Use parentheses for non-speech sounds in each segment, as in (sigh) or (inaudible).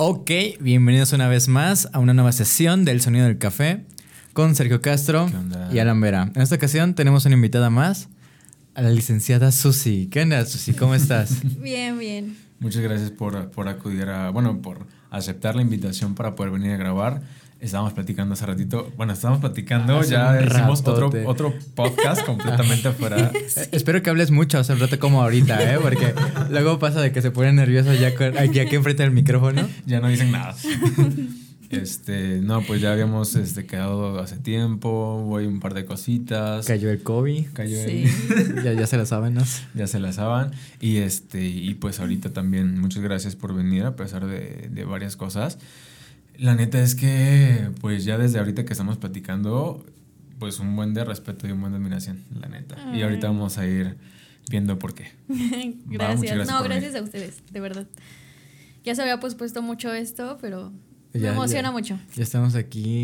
Ok, bienvenidos una vez más a una nueva sesión del Sonido del Café con Sergio Castro y Alan Vera. En esta ocasión tenemos una invitada más, a la licenciada Susi. ¿Qué onda, Susi? ¿Cómo estás? (laughs) Bien, bien. Muchas gracias por, por acudir a, bueno, por aceptar la invitación para poder venir a grabar. Estábamos platicando hace ratito, bueno, estábamos platicando, Hace ya hicimos otro, otro podcast completamente afuera. (laughs) Eh, Espero que hables mucho hace un rato como ahorita, ¿eh? Porque luego pasa de que se pone nervioso ya, aquí, aquí enfrente del micrófono. Ya no dicen nada. Este, no, pues ya habíamos este, quedado hace tiempo, voy un par de cositas. Cayó el COVID. Cayó Sí. el- (laughs) Ya, ya se lo saben, ¿no? ya se la saben. Y este, y pues ahorita también muchas gracias por venir a pesar de, de varias cosas. La neta es que, pues ya desde ahorita que estamos platicando, pues un buen de respeto y un buen de admiración, la neta. Y ahorita Ay. vamos a ir viendo por qué. (laughs) gracias. no, gracias venir. a ustedes, de verdad. Ya se había pospuesto mucho esto, pero me Ya- emociona ya- mucho. Ya estamos aquí,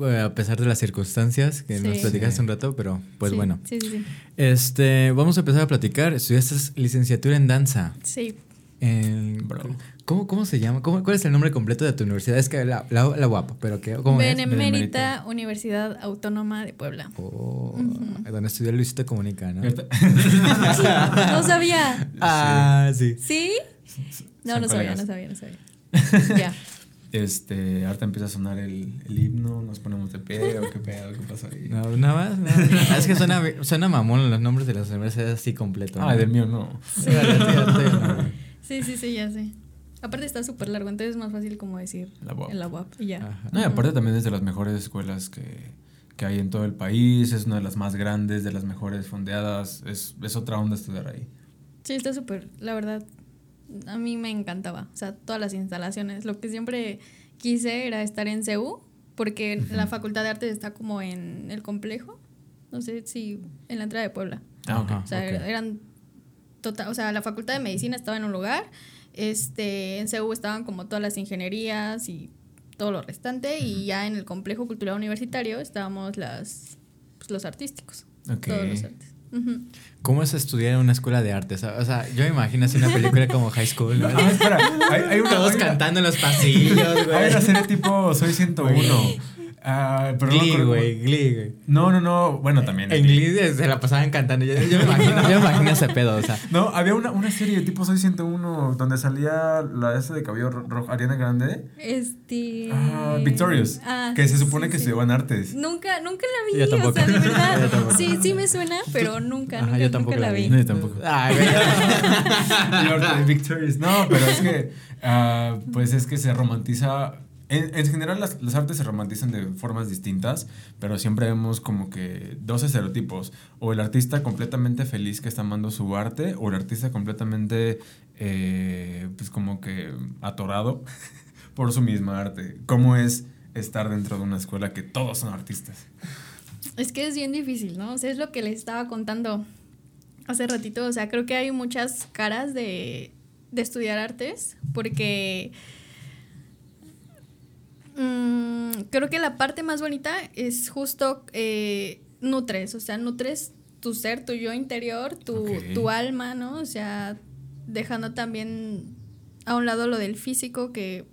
eh, a pesar de las circunstancias que nos Sí. platicaste un rato, pero pues Sí, bueno. Sí, sí, sí. Este, vamos a empezar a platicar. Estudiaste licenciatura en danza. Sí. En- Bro. ¿cómo, ¿Cómo se llama? ¿Cómo, ¿Cuál es el nombre completo de tu universidad? Es que la, la, la guapa, pero ¿qué? ¿Cómo es? Benemérita Benemérita. Universidad Autónoma de Puebla. Oh, Ujú. Donde estudió Luisito Comunica, ¿no? (laughs) No sabía. Ah, sí. ¿Sí? No, no sabía, no sabía, no (laughs) sabía. Ya. Este, ahorita empieza a sonar el, el himno, nos ponemos de pie o qué pedo, qué pasa ahí. No, nada más. nada más. (laughs) es que suena, suena mamón los nombres de las universidades así completo. Ah, del mío no. Sí. Sí, sí, sí, ya sé. Aparte está súper largo, entonces es más fácil como decir La UAP. en la UAP y ya. Ajá. No, y aparte también es de las mejores escuelas que, que hay en todo el país, es una de las más grandes, de las mejores fondeadas, es, es otra onda estudiar ahí. Sí, está súper, la verdad, a mí me encantaba, o sea, todas las instalaciones. Lo que siempre quise era estar en CEU, porque la Facultad de Artes está como en el complejo, no sé si en la entrada de Puebla. Ah, ok. Ajá. O sea, ok. eran total, o sea, la Facultad de Medicina estaba en un lugar, este, en CEU estaban como todas las ingenierías y todo lo restante, y ya en el complejo cultural universitario estábamos las, pues, los artísticos, todos los artes. ¿Cómo es estudiar en una escuela de arte? O sea, yo me imagino así una película como High School. ¿no? (laughs) Ah, espera, hay, hay una, Todos hay una- cantando en los pasillos, güey. Hay una serie tipo Soy 101. Ah, pero Glee, güey, Glee, güey. No, no, no. Bueno, también. En Glee se la pasaban cantando. Yo, yo me (laughs) imagino, yo me imagino ese pedo, o sea. No, había una, una serie tipo Soy 101 donde salía la esa de cabello ro- rojo, Ariana Grande. Este. Ah, Victorious. Ah, que se supone sí, que sí. se llevan artes. Nunca, nunca la vi, Yo tampoco. o sea, de verdad. (laughs) tampoco. sí, sí me suena, pero nunca, Ajá, nunca, yo tampoco nunca la vi. No, yo tampoco. (laughs) Ay, de Victorious. No, pero es que, ah, pues es que se romantiza. En, en general, las, las artes se romantizan de formas distintas, pero siempre vemos como que dos estereotipos: o el artista completamente feliz que está amando su arte, o el artista completamente, eh, pues como que atorado (laughs) por su misma arte. ¿Cómo es estar dentro de una escuela que todos son artistas? Es que es bien difícil, ¿no? O sea, es lo que les estaba contando hace ratito. O sea, creo que hay muchas caras de, de estudiar artes, porque creo que la parte más bonita es justo eh, nutres, o sea, nutres tu ser, tu yo interior, tu, tu alma, ¿no? O sea, dejando también a un lado lo del físico que,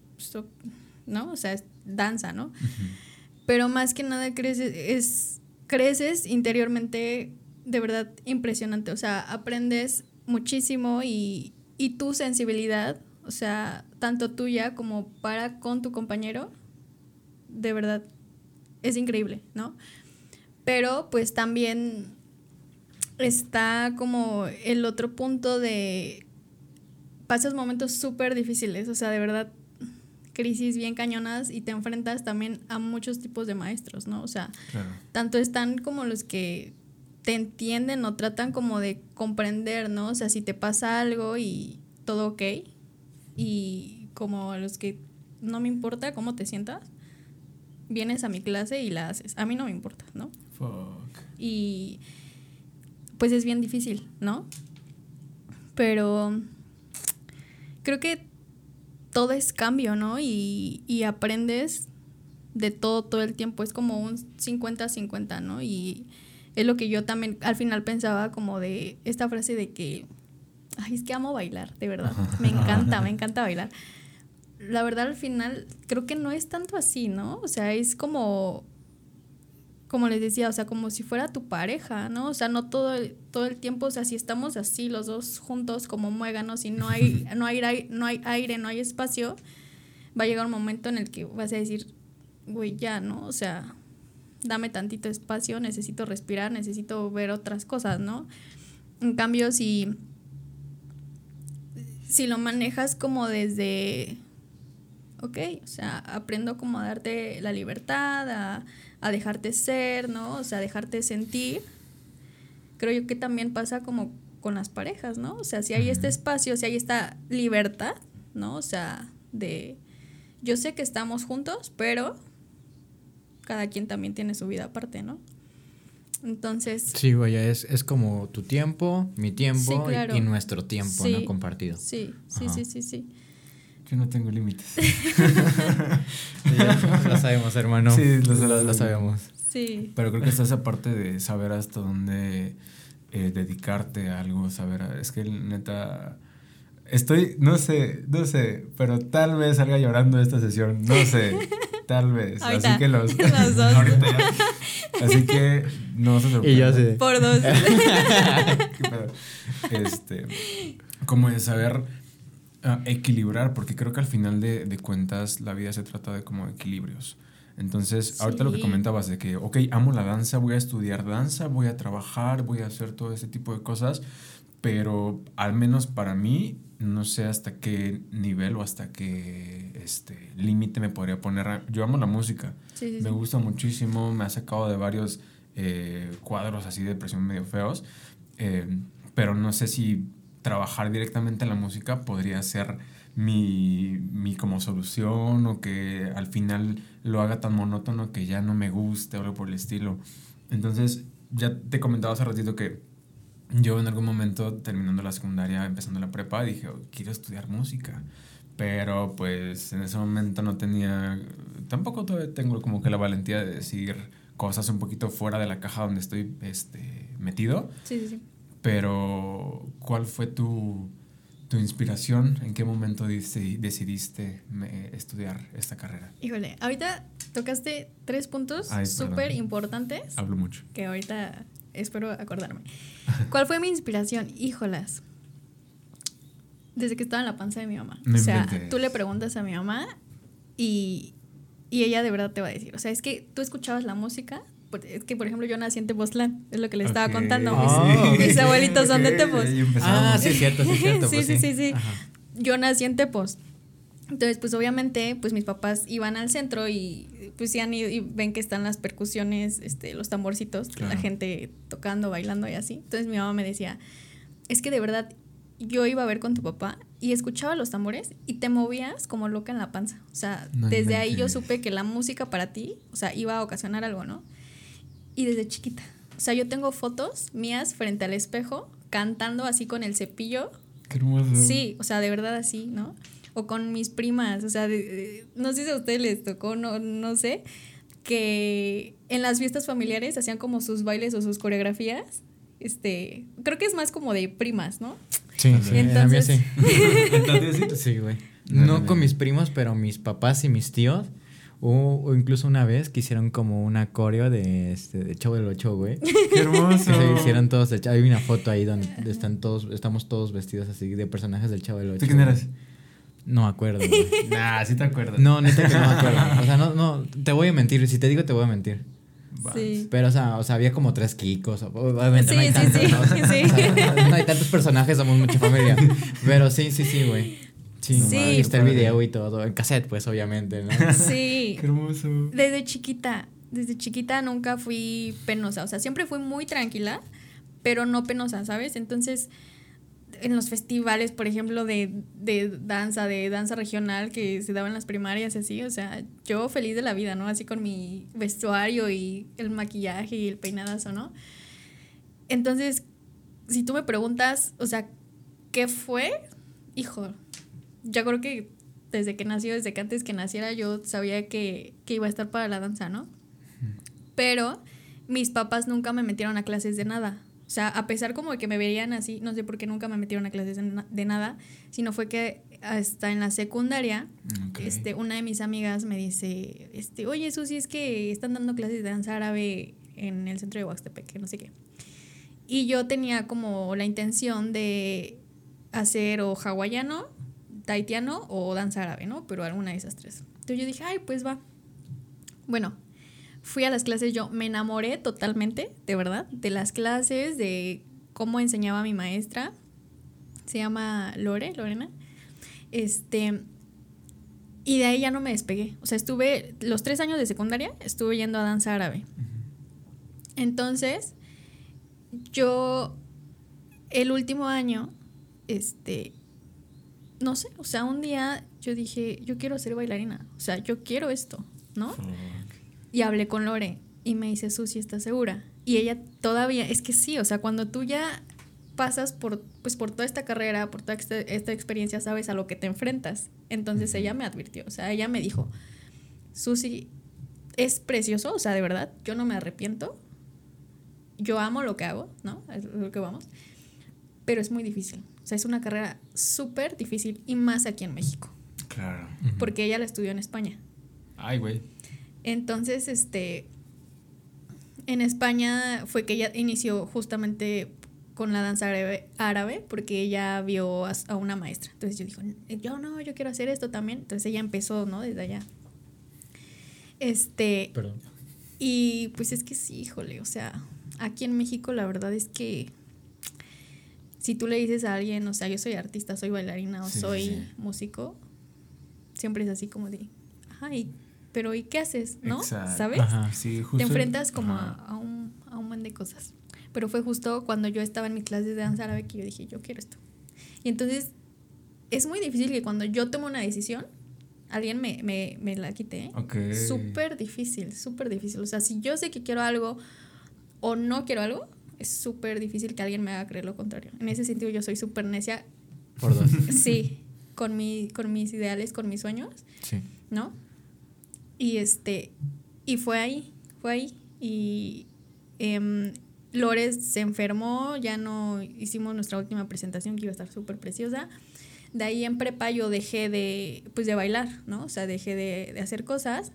¿no? O sea, es danza, ¿no? pero más que nada creces, es, creces interiormente de verdad impresionante, o sea, aprendes muchísimo y, y tu sensibilidad, o sea, tanto tuya como para con tu compañero, de verdad, es increíble, ¿no? Pero pues también está como el otro punto de pasas momentos súper difíciles, o sea, de verdad crisis bien cañonas y te enfrentas también a muchos tipos de maestros, ¿no? O sea, Claro. tanto están como los que te entienden o tratan como de comprender, ¿no? O sea, si te pasa algo y todo ok, y como a los que no me importa cómo te sientas, vienes a mi clase y la haces. A mí no me importa, ¿no? Fuck. Y pues es bien difícil, ¿no? Pero creo que todo es cambio, ¿no? Y, y aprendes de todo todo el tiempo. Es como un 50-50, ¿no? Y es lo que yo también al final pensaba como de esta frase de que, ay, es que amo bailar, de verdad. Me encanta, me encanta bailar. (laughs) la verdad al final creo que no es tanto así, ¿no? O sea, es como como les decía, o sea, como si fuera tu pareja, ¿no? O sea, no todo el, todo el tiempo, o sea, si estamos así los dos juntos como muéganos y no hay, (laughs) no hay, no hay aire, no hay espacio, va a llegar un momento en el que vas a decir, güey, ya, ¿no? O sea, dame tantito espacio, necesito respirar, necesito ver otras cosas, ¿no? En cambio, si, si lo manejas como desde, ok, o sea, aprendo como a darte la libertad, a, a dejarte ser, ¿no? O sea, dejarte sentir. Creo yo que también pasa como con las parejas, ¿no? O sea, si hay este espacio, si hay esta libertad, ¿no? O sea, de, yo sé que estamos juntos, pero cada quien también tiene su vida aparte, ¿no? Entonces. Sí, güey, es, es como tu tiempo, mi tiempo y, nuestro tiempo, ¿no? Compartido. Sí, sí, sí, sí, sí. Yo no tengo límites. (laughs) lo sabemos, hermano. Sí, lo, sabemos. Sí. Pero creo que está esa parte de saber hasta dónde eh, dedicarte a algo, saber. Es que neta. Estoy, no sé, no sé, pero tal vez salga llorando esta sesión. No sé, (laughs) tal vez. Así que los. los dos. (laughs) Así que no se sorprendan. Y yo sé. Por dos. este. Como de saber equilibrar, porque creo que al final de, de, cuentas la vida se trata de como equilibrios. Entonces, ahorita lo que comentabas de que, ok, amo la danza, voy a estudiar danza, voy a trabajar, voy a hacer todo ese tipo de cosas, pero al menos para mí, no sé hasta qué nivel o hasta qué este, límite me podría poner. Yo amo la música, me gusta muchísimo, me ha sacado de varios eh, cuadros así de presión medio feos, eh, pero no sé si trabajar directamente en la música podría ser mi, mi, como solución o que al final lo haga tan monótono que ya no me guste o algo por el estilo. Entonces, ya te comentaba hace ratito que yo en algún momento terminando la secundaria, empezando la prepa, dije, oh, quiero estudiar música. Pero pues en ese momento no tenía, tampoco todavía tengo como que la valentía de decir cosas un poquito fuera de la caja donde estoy este, metido. Sí, sí, sí. Pero, ¿cuál fue tu, tu inspiración? ¿En qué momento decidiste estudiar esta carrera? Híjole, ahorita tocaste tres puntos súper importantes. Hablo mucho. Que ahorita espero acordarme. ¿Cuál fue mi inspiración? Híjolas. Desde que estaba en la panza de mi mamá. o sea, tú le preguntas a mi mamá y, y ella de verdad te va a decir. O sea, es que tú escuchabas la música es que, por ejemplo, yo nací en Tepoztlán, es lo que les estaba contando. mis, abuelitos son de Tepos. Ah, sí, es cierto, sí, es cierto. (laughs) sí, pues sí, sí, sí, Yo nací en Tepos. Entonces, pues obviamente, pues mis papás iban al centro y pues iban y, ven que están las percusiones, este, los tamborcitos, la gente tocando, bailando y así. Entonces mi mamá me decía, es que de verdad yo iba a ver con tu papá y escuchaba los tambores y te movías como loca en la panza. O sea, desde ahí yo supe que la música para ti, o sea, iba a ocasionar algo, ¿no? Y desde chiquita. O sea, yo tengo fotos mías frente al espejo cantando así con el cepillo. Qué hermoso. Sí, o sea, de verdad así, ¿no? O con mis primas, o sea, no sé si a ustedes les tocó, no, no sé, que en las fiestas familiares hacían como sus bailes o sus coreografías. Este, creo que es más como de primas, ¿no? Sí, sí, entonces... (laughs) sí. sí, güey. No con mis primos, pero mis papás y mis tíos o, incluso una vez que hicieron como una coreo de, este, de Chavo del Ocho, güey. (laughs) ¡Qué hermoso! Que se hicieron todos. Hay una foto ahí donde están todos, estamos todos vestidos así de personajes del Chavo del Ocho. ¿Tú quién eras? No me acuerdo, güey. (laughs) nah, sí te acuerdas. No, neta que no me acuerdo. (laughs) O sea, no, no, te voy a mentir. Si te digo, te voy a mentir. Sí. Pero, o sea, o sea, había como tres Kikos. Obviamente sí, no hay tantos. Sí, ¿no? no hay tantos personajes, somos mucha familia. Pero sí, sí, sí, güey. Sí, sí. está el video y todo, en cassette pues obviamente, ¿no? Sí. Qué hermoso. Desde chiquita, desde chiquita nunca fui penosa, o sea, siempre fui muy tranquila, pero no penosa, ¿sabes? Entonces, en los festivales, por ejemplo, de, de danza, de danza regional que se daban en las primarias y así, o sea, yo feliz de la vida, ¿no? Así con mi vestuario y el maquillaje y el peinadazo, ¿no? Entonces, si tú me preguntas, o sea, ¿qué fue? Hijo, ya creo que desde que nació, desde que antes que naciera, yo sabía que, iba a estar para la danza, ¿no? Pero mis papás nunca me metieron a clases de nada. O sea, a pesar como de que me veían así, no sé por qué nunca me metieron a clases de, nada, sino fue que hasta en la secundaria, este, una de mis amigas me dice, este, oye, Susi, es que están dando clases de danza árabe en el centro de Huaxtepec, que no sé qué. Y yo tenía como la intención de hacer o hawaiano, taitiano o danza árabe, ¿no? Pero alguna de esas tres. Entonces yo dije, ay, pues va. Bueno, fui a las clases, yo me enamoré totalmente, de verdad, de las clases, de cómo enseñaba mi maestra. Se llama Lore, Lorena. Este. Y de ahí ya no me despegué. O sea, estuve los tres años de secundaria, estuve yendo a danza árabe. Entonces, yo, el último año, este, no sé, o sea, un día yo dije, yo quiero ser bailarina. O sea, yo quiero esto, ¿no? Y hablé con Lore y me dice, Susi, ¿estás segura? Y ella todavía, es que sí, o sea, cuando tú ya pasas por, pues, por toda esta carrera, por toda esta, experiencia, sabes a lo que te enfrentas. Entonces ella me advirtió, o sea, ella me dijo, Susi, es precioso, o sea, de verdad, yo no me arrepiento. Yo amo lo que hago, ¿no? Es lo que vamos. Pero es muy difícil. O sea, es una carrera súper difícil y más aquí en México. Claro. Porque ella la estudió en España. Ay, güey. Entonces, este, en España fue que ella inició justamente con la danza árabe, porque ella vio a, una maestra. Entonces yo dijo, yo no, yo quiero hacer esto también. Entonces ella empezó, ¿no? Desde allá. Este. Perdón. Y pues es que sí, híjole, o sea, aquí en México la verdad es que si tú le dices a alguien, o sea, yo soy artista, soy bailarina o soy músico, siempre es así como de, ajá, pero ¿y qué haces? ¿No? ¿Sabes? Te enfrentas como a, un, a un de cosas. Pero fue justo cuando yo estaba en mi clase de danza árabe que yo dije, yo quiero esto. Y entonces es muy difícil que cuando yo tomo una decisión, alguien me, me, me la quite. ¿eh? Súper difícil, súper difícil. O sea, si yo sé que quiero algo o no quiero algo, es súper difícil que alguien me haga creer lo contrario. En ese sentido, yo soy súper necia. Por dos. (laughs) Sí, con, mi, con mis ideales, con mis sueños. Sí. ¿No? Y este, y fue ahí, fue ahí. Y eh, Lores se enfermó, ya no hicimos nuestra última presentación que iba a estar súper preciosa. De ahí en prepa yo dejé de, pues de bailar, ¿no? O sea, dejé de, de hacer cosas.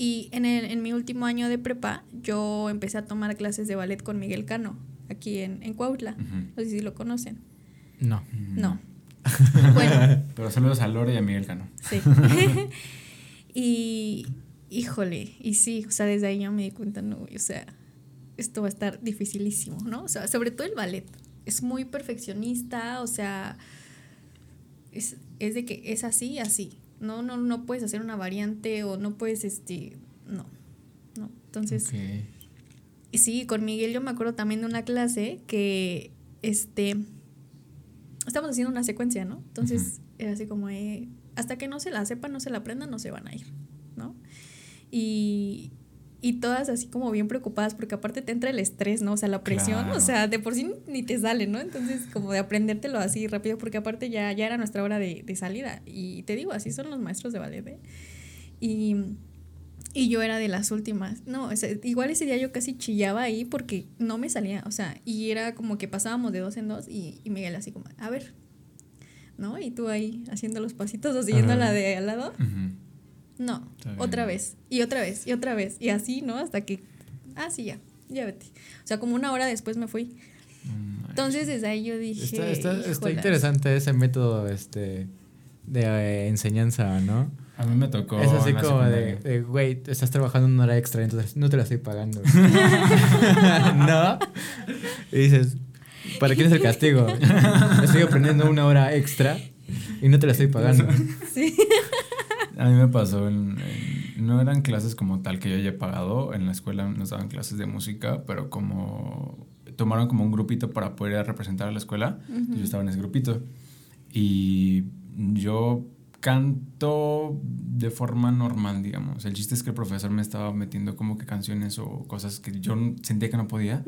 Y en, el, en mi último año de prepa yo empecé a tomar clases de ballet con Miguel Cano, aquí en, en Cuautla. No sé si lo conocen. No. No. (laughs) bueno. Pero saludos a Lore y a Miguel Cano. Sí. (laughs) Y, híjole, y sí, o sea, desde ahí yo me di cuenta, no, o sea, esto va a estar dificilísimo, ¿no? O sea, sobre todo el ballet. Es muy perfeccionista, o sea, es, de que es así, así. No, no, no puedes hacer una variante o no puedes, este, no, no. Entonces, sí, con Miguel yo me acuerdo también de una clase que, este, estamos haciendo una secuencia, ¿no? Entonces, era así como, eh, hasta que no se la sepan, no se la aprendan, no se van a ir, ¿no? Y, y todas así como bien preocupadas porque aparte te entra el estrés, ¿no? O sea, la presión, o sea, de por sí ni te sale, ¿no? Entonces, como de aprendértelo así rápido porque aparte ya, ya era nuestra hora de, de salida. Y te digo, así son los maestros de ballet, ¿eh? Y, y yo era de las últimas. No, o sea, igual ese día yo casi chillaba ahí porque no me salía, o sea, y era como que pasábamos de dos en dos y, y Miguel así como, a ver, ¿no? Y tú ahí haciendo los pasitos o siguiendo la de al lado. No, otra vez, y otra vez, y otra vez, y así, ¿no? Hasta que, ah, sí, ya, ya vete. O sea, como una hora después me fui. Entonces desde ahí yo dije... Está, interesante ese método este, de eh, enseñanza, ¿no? A mí me tocó. Es así como de, güey, estás trabajando una hora extra, entonces no te la estoy pagando. (laughs) (laughs) ¿No? Y dices, ¿Para quién es el castigo? (laughs) Estoy aprendiendo una hora extra y no te la estoy pagando. Sí. A mí me pasó, no eran clases como tal que yo haya pagado, en la escuela nos daban clases de música, pero como tomaron como un grupito para poder representar a la escuela, yo estaba en ese grupito. Y yo canto de forma normal, digamos. El chiste es que el profesor me estaba metiendo como que canciones o cosas que yo sentía que no podía.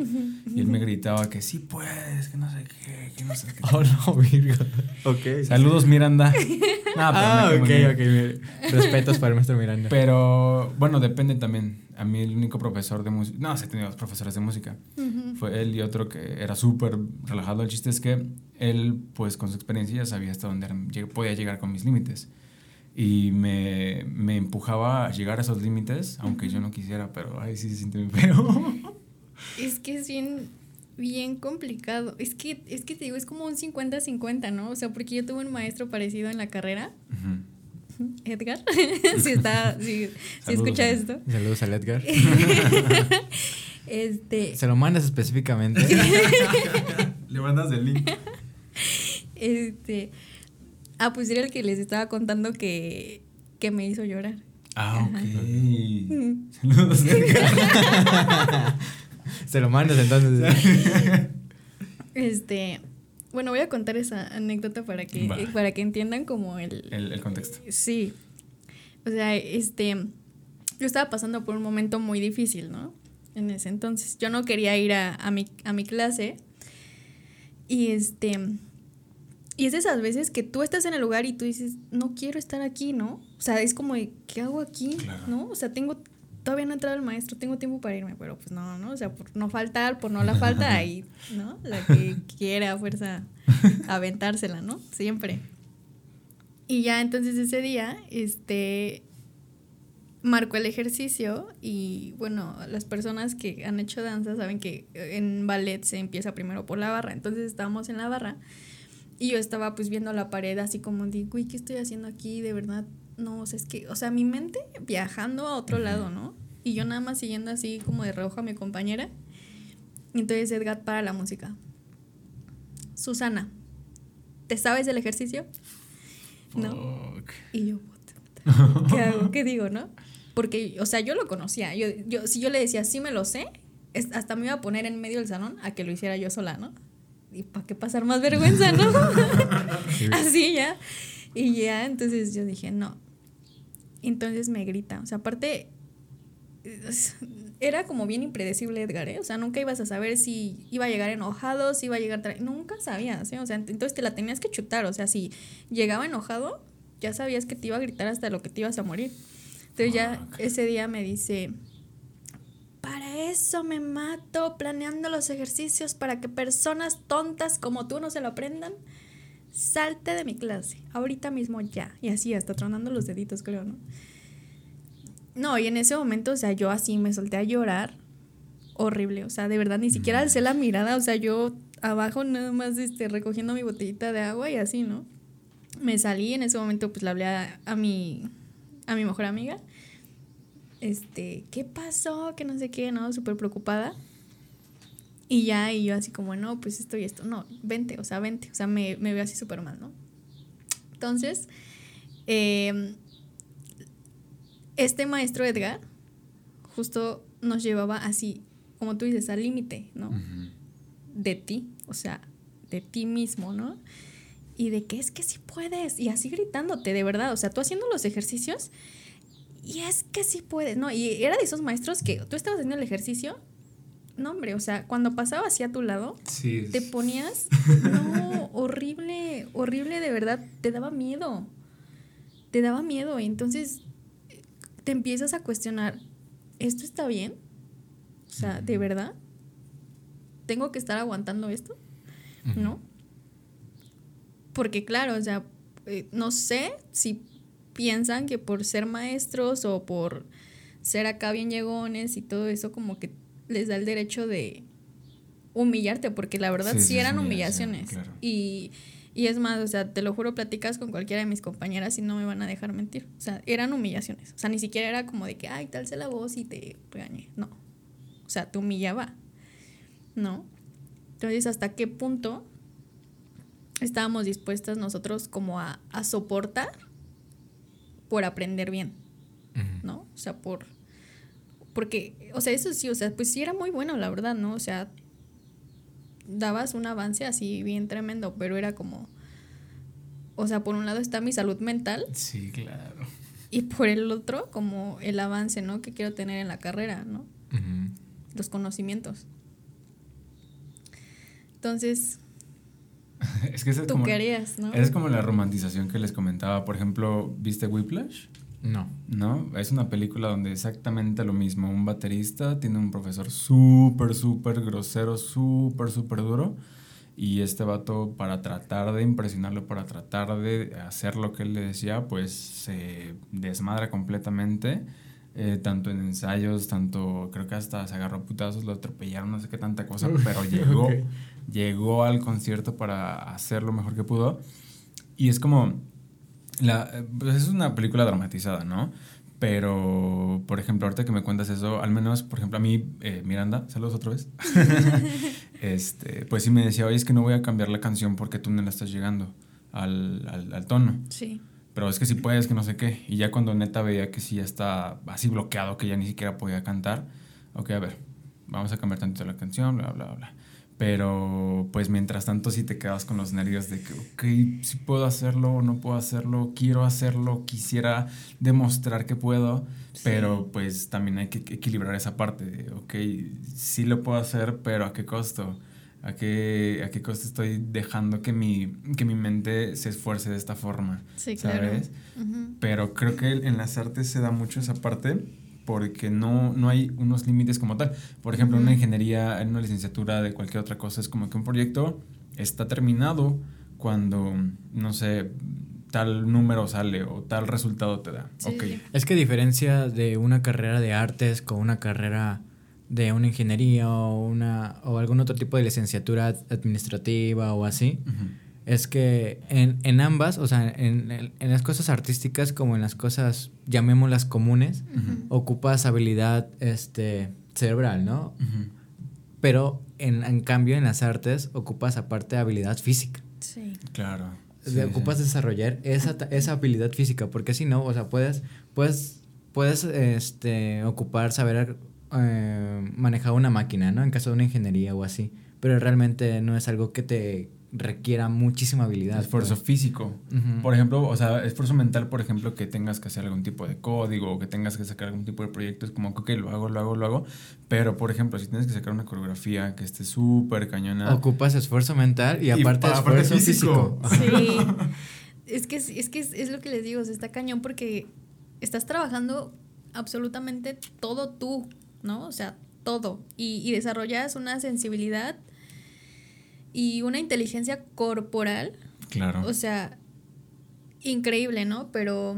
Y él me gritaba que sí puedes, que no sé qué, que no sé qué. (laughs) Oh, no, virga. Ok. Saludos, Miranda. (laughs) ah, ok, ok. Respetos para el maestro Miranda. Pero, bueno, depende también. A mí el único profesor de música... No, sí he tenido dos profesores de música. fue él y otro que era súper relajado. El chiste es que él, pues con su experiencia, ya sabía hasta dónde podía llegar con mis límites. Y me, me, empujaba a llegar a esos límites, aunque yo no quisiera, pero ay, sí se siente muy feo. (laughs) Es que es bien, bien complicado. Es que, es que te digo, es como un 50-50, ¿no? O sea, porque yo tuve un maestro parecido en la carrera. (laughs) Edgar, (laughs) si está, si, escucha esto. Saludos al Edgar. este. Se lo mandas específicamente. Le mandas el link. Este. Ah, pues era el que les estaba contando que, que me hizo llorar. Ah, ok. Saludos, Edgar. (laughs) Se lo mandas entonces. Este. Bueno, voy a contar esa anécdota para que, para que entiendan como el, el, contexto. Sí. O sea, este, yo estaba pasando por un momento muy difícil, ¿no? En ese entonces. Yo no quería ir a, a, mi, a mi clase. Y este... Y es de esas veces que tú estás en el lugar y tú dices, no quiero estar aquí, ¿no? O sea, es como, ¿qué hago aquí? ¿No? O sea, tengo todavía no ha entrado el maestro, tengo tiempo para irme, pero pues no, ¿no? O sea, por no faltar, por no la falta, (laughs) ahí, ¿no? La que quiere a fuerza (laughs) aventársela, ¿no? Siempre. Y ya entonces ese día, este, marcó el ejercicio y bueno, las personas que han hecho danza saben que en ballet se empieza primero por la barra, entonces estábamos en la barra y yo estaba pues viendo la pared así como digo, uy, ¿qué estoy haciendo aquí? De verdad no, o sea, es que, o sea, mi mente viajando a otro lado, ¿no? Y yo nada más siguiendo así como de reojo a mi compañera. Entonces Edgar para la música. Susana, ¿te sabes el ejercicio? No. Y yo, (laughs) ¿qué hago? ¿Qué digo, no? Porque, o sea, yo lo conocía. Yo, yo, si yo le decía, sí me lo sé, hasta me iba a poner en medio del salón a que lo hiciera yo sola, ¿no? Y para qué pasar más vergüenza, ¿no? (laughs) (laughs) Así ya. Y ya, entonces yo dije, no. Entonces me grita. O sea, aparte, era como bien impredecible Edgar, ¿eh? O sea, nunca ibas a saber si iba a llegar enojado, si iba a llegar... Nunca sabías, ¿eh? O sea, entonces te la tenías que chutar. O sea, si llegaba enojado, ya sabías que te iba a gritar hasta lo que te ibas a morir. Entonces ya ese día me dice, para eso me mato planeando los ejercicios para que personas tontas como tú no se lo aprendan salte de mi clase, ahorita mismo ya. Y así, hasta tronando los deditos, creo, ¿no? No, y en ese momento, o sea, yo así me solté a llorar. Horrible, o sea, de verdad, ni siquiera alcé la mirada, o sea, yo abajo nada más este, recogiendo mi botellita de agua y así, ¿no? Me salí, en ese momento pues le hablé a, a mi, a mi mejor amiga. Este, ¿qué pasó? Que no sé qué, ¿no? Súper preocupada. Y ya, y yo así como, no, pues esto y esto, no, vente, o sea, vente, o sea, me, me veo así súper mal, ¿no? Entonces, em, este maestro Edgar justo nos llevaba así, como tú dices, al límite, ¿no? De ti, o sea, de ti mismo, ¿no? Y de que es que sí puedes, y así gritándote, de verdad, o sea, tú haciendo los ejercicios, y es que sí puedes, ¿no? Y era de esos maestros que tú estabas haciendo el ejercicio no, hombre, o sea, cuando pasaba hacia tu lado, te ponías, (laughs) no, horrible, horrible de verdad, te daba miedo, te daba miedo y entonces te empiezas a cuestionar, ¿esto está bien? O sea, ¿de verdad? ¿Tengo que estar aguantando esto? ¿No? Porque claro, o sea, eh, no sé si piensan que por ser maestros o por ser acá bien llegones y todo eso, como que les da el derecho de humillarte, porque la verdad sí, eran humillaciones. Y, y, es más, o sea, te lo juro, platicas con cualquiera de mis compañeras y no me van a dejar mentir. O sea, eran humillaciones. O sea, ni siquiera era como de que, ay, tal se la voz y te regañé. No. O sea, te humillaba. ¿No? Entonces, ¿hasta qué punto estábamos dispuestas nosotros como a, a soportar por aprender bien? ¿No? O sea, por porque, o sea, eso sí, o sea, pues sí era muy bueno, la verdad, ¿no? O sea, dabas un avance así bien tremendo, pero era como, o sea, por un lado está mi salud mental. Sí, claro. Y por el otro, como el avance, ¿no? Que quiero tener en la carrera, ¿no? Los conocimientos. Entonces, (laughs) es que es ¿tú como, querías, ¿no? Es como la romantización que les comentaba. Por ejemplo, ¿viste Whiplash? No. ¿No? Es una película donde exactamente lo mismo. Un baterista tiene un profesor súper, súper grosero, súper, súper duro. Y este vato, para tratar de impresionarlo, para tratar de hacer lo que él le decía, pues se desmadra completamente. eh, tanto en ensayos, tanto creo que hasta se agarró a putazos, lo atropellaron, no sé qué tanta cosa, (laughs) pero llegó. Llegó al concierto para hacer lo mejor que pudo. Y es como, la, pues es una película dramatizada, ¿no? Pero, por ejemplo, ahorita que me cuentas eso, al menos, por ejemplo, a mí, eh, Miranda, saludos otra vez, (laughs) este, pues sí me decía, oye, es que no voy a cambiar la canción porque tú no la estás llegando al, al, al tono. Sí. Pero es que si puedes, que no sé qué. Y ya cuando neta veía que sí ya está así bloqueado, que ya ni siquiera podía cantar, ok, a ver, vamos a cambiar tantito la canción, bla, bla, bla. Pero pues mientras tanto sí te quedas con los nervios de que, ok, si puedo hacerlo o no puedo hacerlo, quiero hacerlo, quisiera demostrar que puedo, Sí. pero pues también hay que equilibrar esa parte de, ok, sí lo puedo hacer, pero ¿a qué costo? ¿A qué, ¿A qué costo estoy dejando que mi, que mi mente se esfuerce de esta forma? Sí, claro. ¿Sabes? Ujú. Pero creo que en las artes se da mucho esa parte porque no, no hay unos límites como tal. Por ejemplo, en una ingeniería, en una licenciatura de cualquier otra cosa, es como que un proyecto está terminado cuando, no sé, tal número sale o tal resultado te da. Sí, ok. sí. Es que diferencia de una carrera de artes con una carrera de una ingeniería o una o algún otro tipo de licenciatura administrativa o así, Ujú. Es que en, en ambas, o sea, en, en- en las cosas artísticas como en las cosas, llamémoslas comunes, ocupas habilidad este, cerebral, ¿no? Pero en, en cambio en las artes ocupas aparte habilidad física. Sí. Claro. de- Sí, ocupas sí. desarrollar esa, ta- esa habilidad física, porque si no, o sea, puedes, puedes, puedes este, ocupar, saber eh, manejar una máquina, ¿no? En caso de una ingeniería o así, pero realmente no es algo que te requiera muchísima habilidad. Esfuerzo pues. físico. Por ejemplo, o sea, esfuerzo mental, por ejemplo, que tengas que hacer algún tipo de código o que tengas que sacar algún tipo de proyecto, es como que ok, lo hago, lo hago, lo hago. Pero, por ejemplo, si tienes que sacar una coreografía que esté súper cañona. Ocupas esfuerzo mental y Y aparte aparte esfuerzo físico. físico. Sí. (laughs) es que, es, es que es, es lo que les digo, o sea, está cañón porque estás trabajando absolutamente todo tú, ¿no? O sea, todo. Y, y desarrollas una sensibilidad y una inteligencia corporal, Claro. o sea, increíble, ¿no? Pero,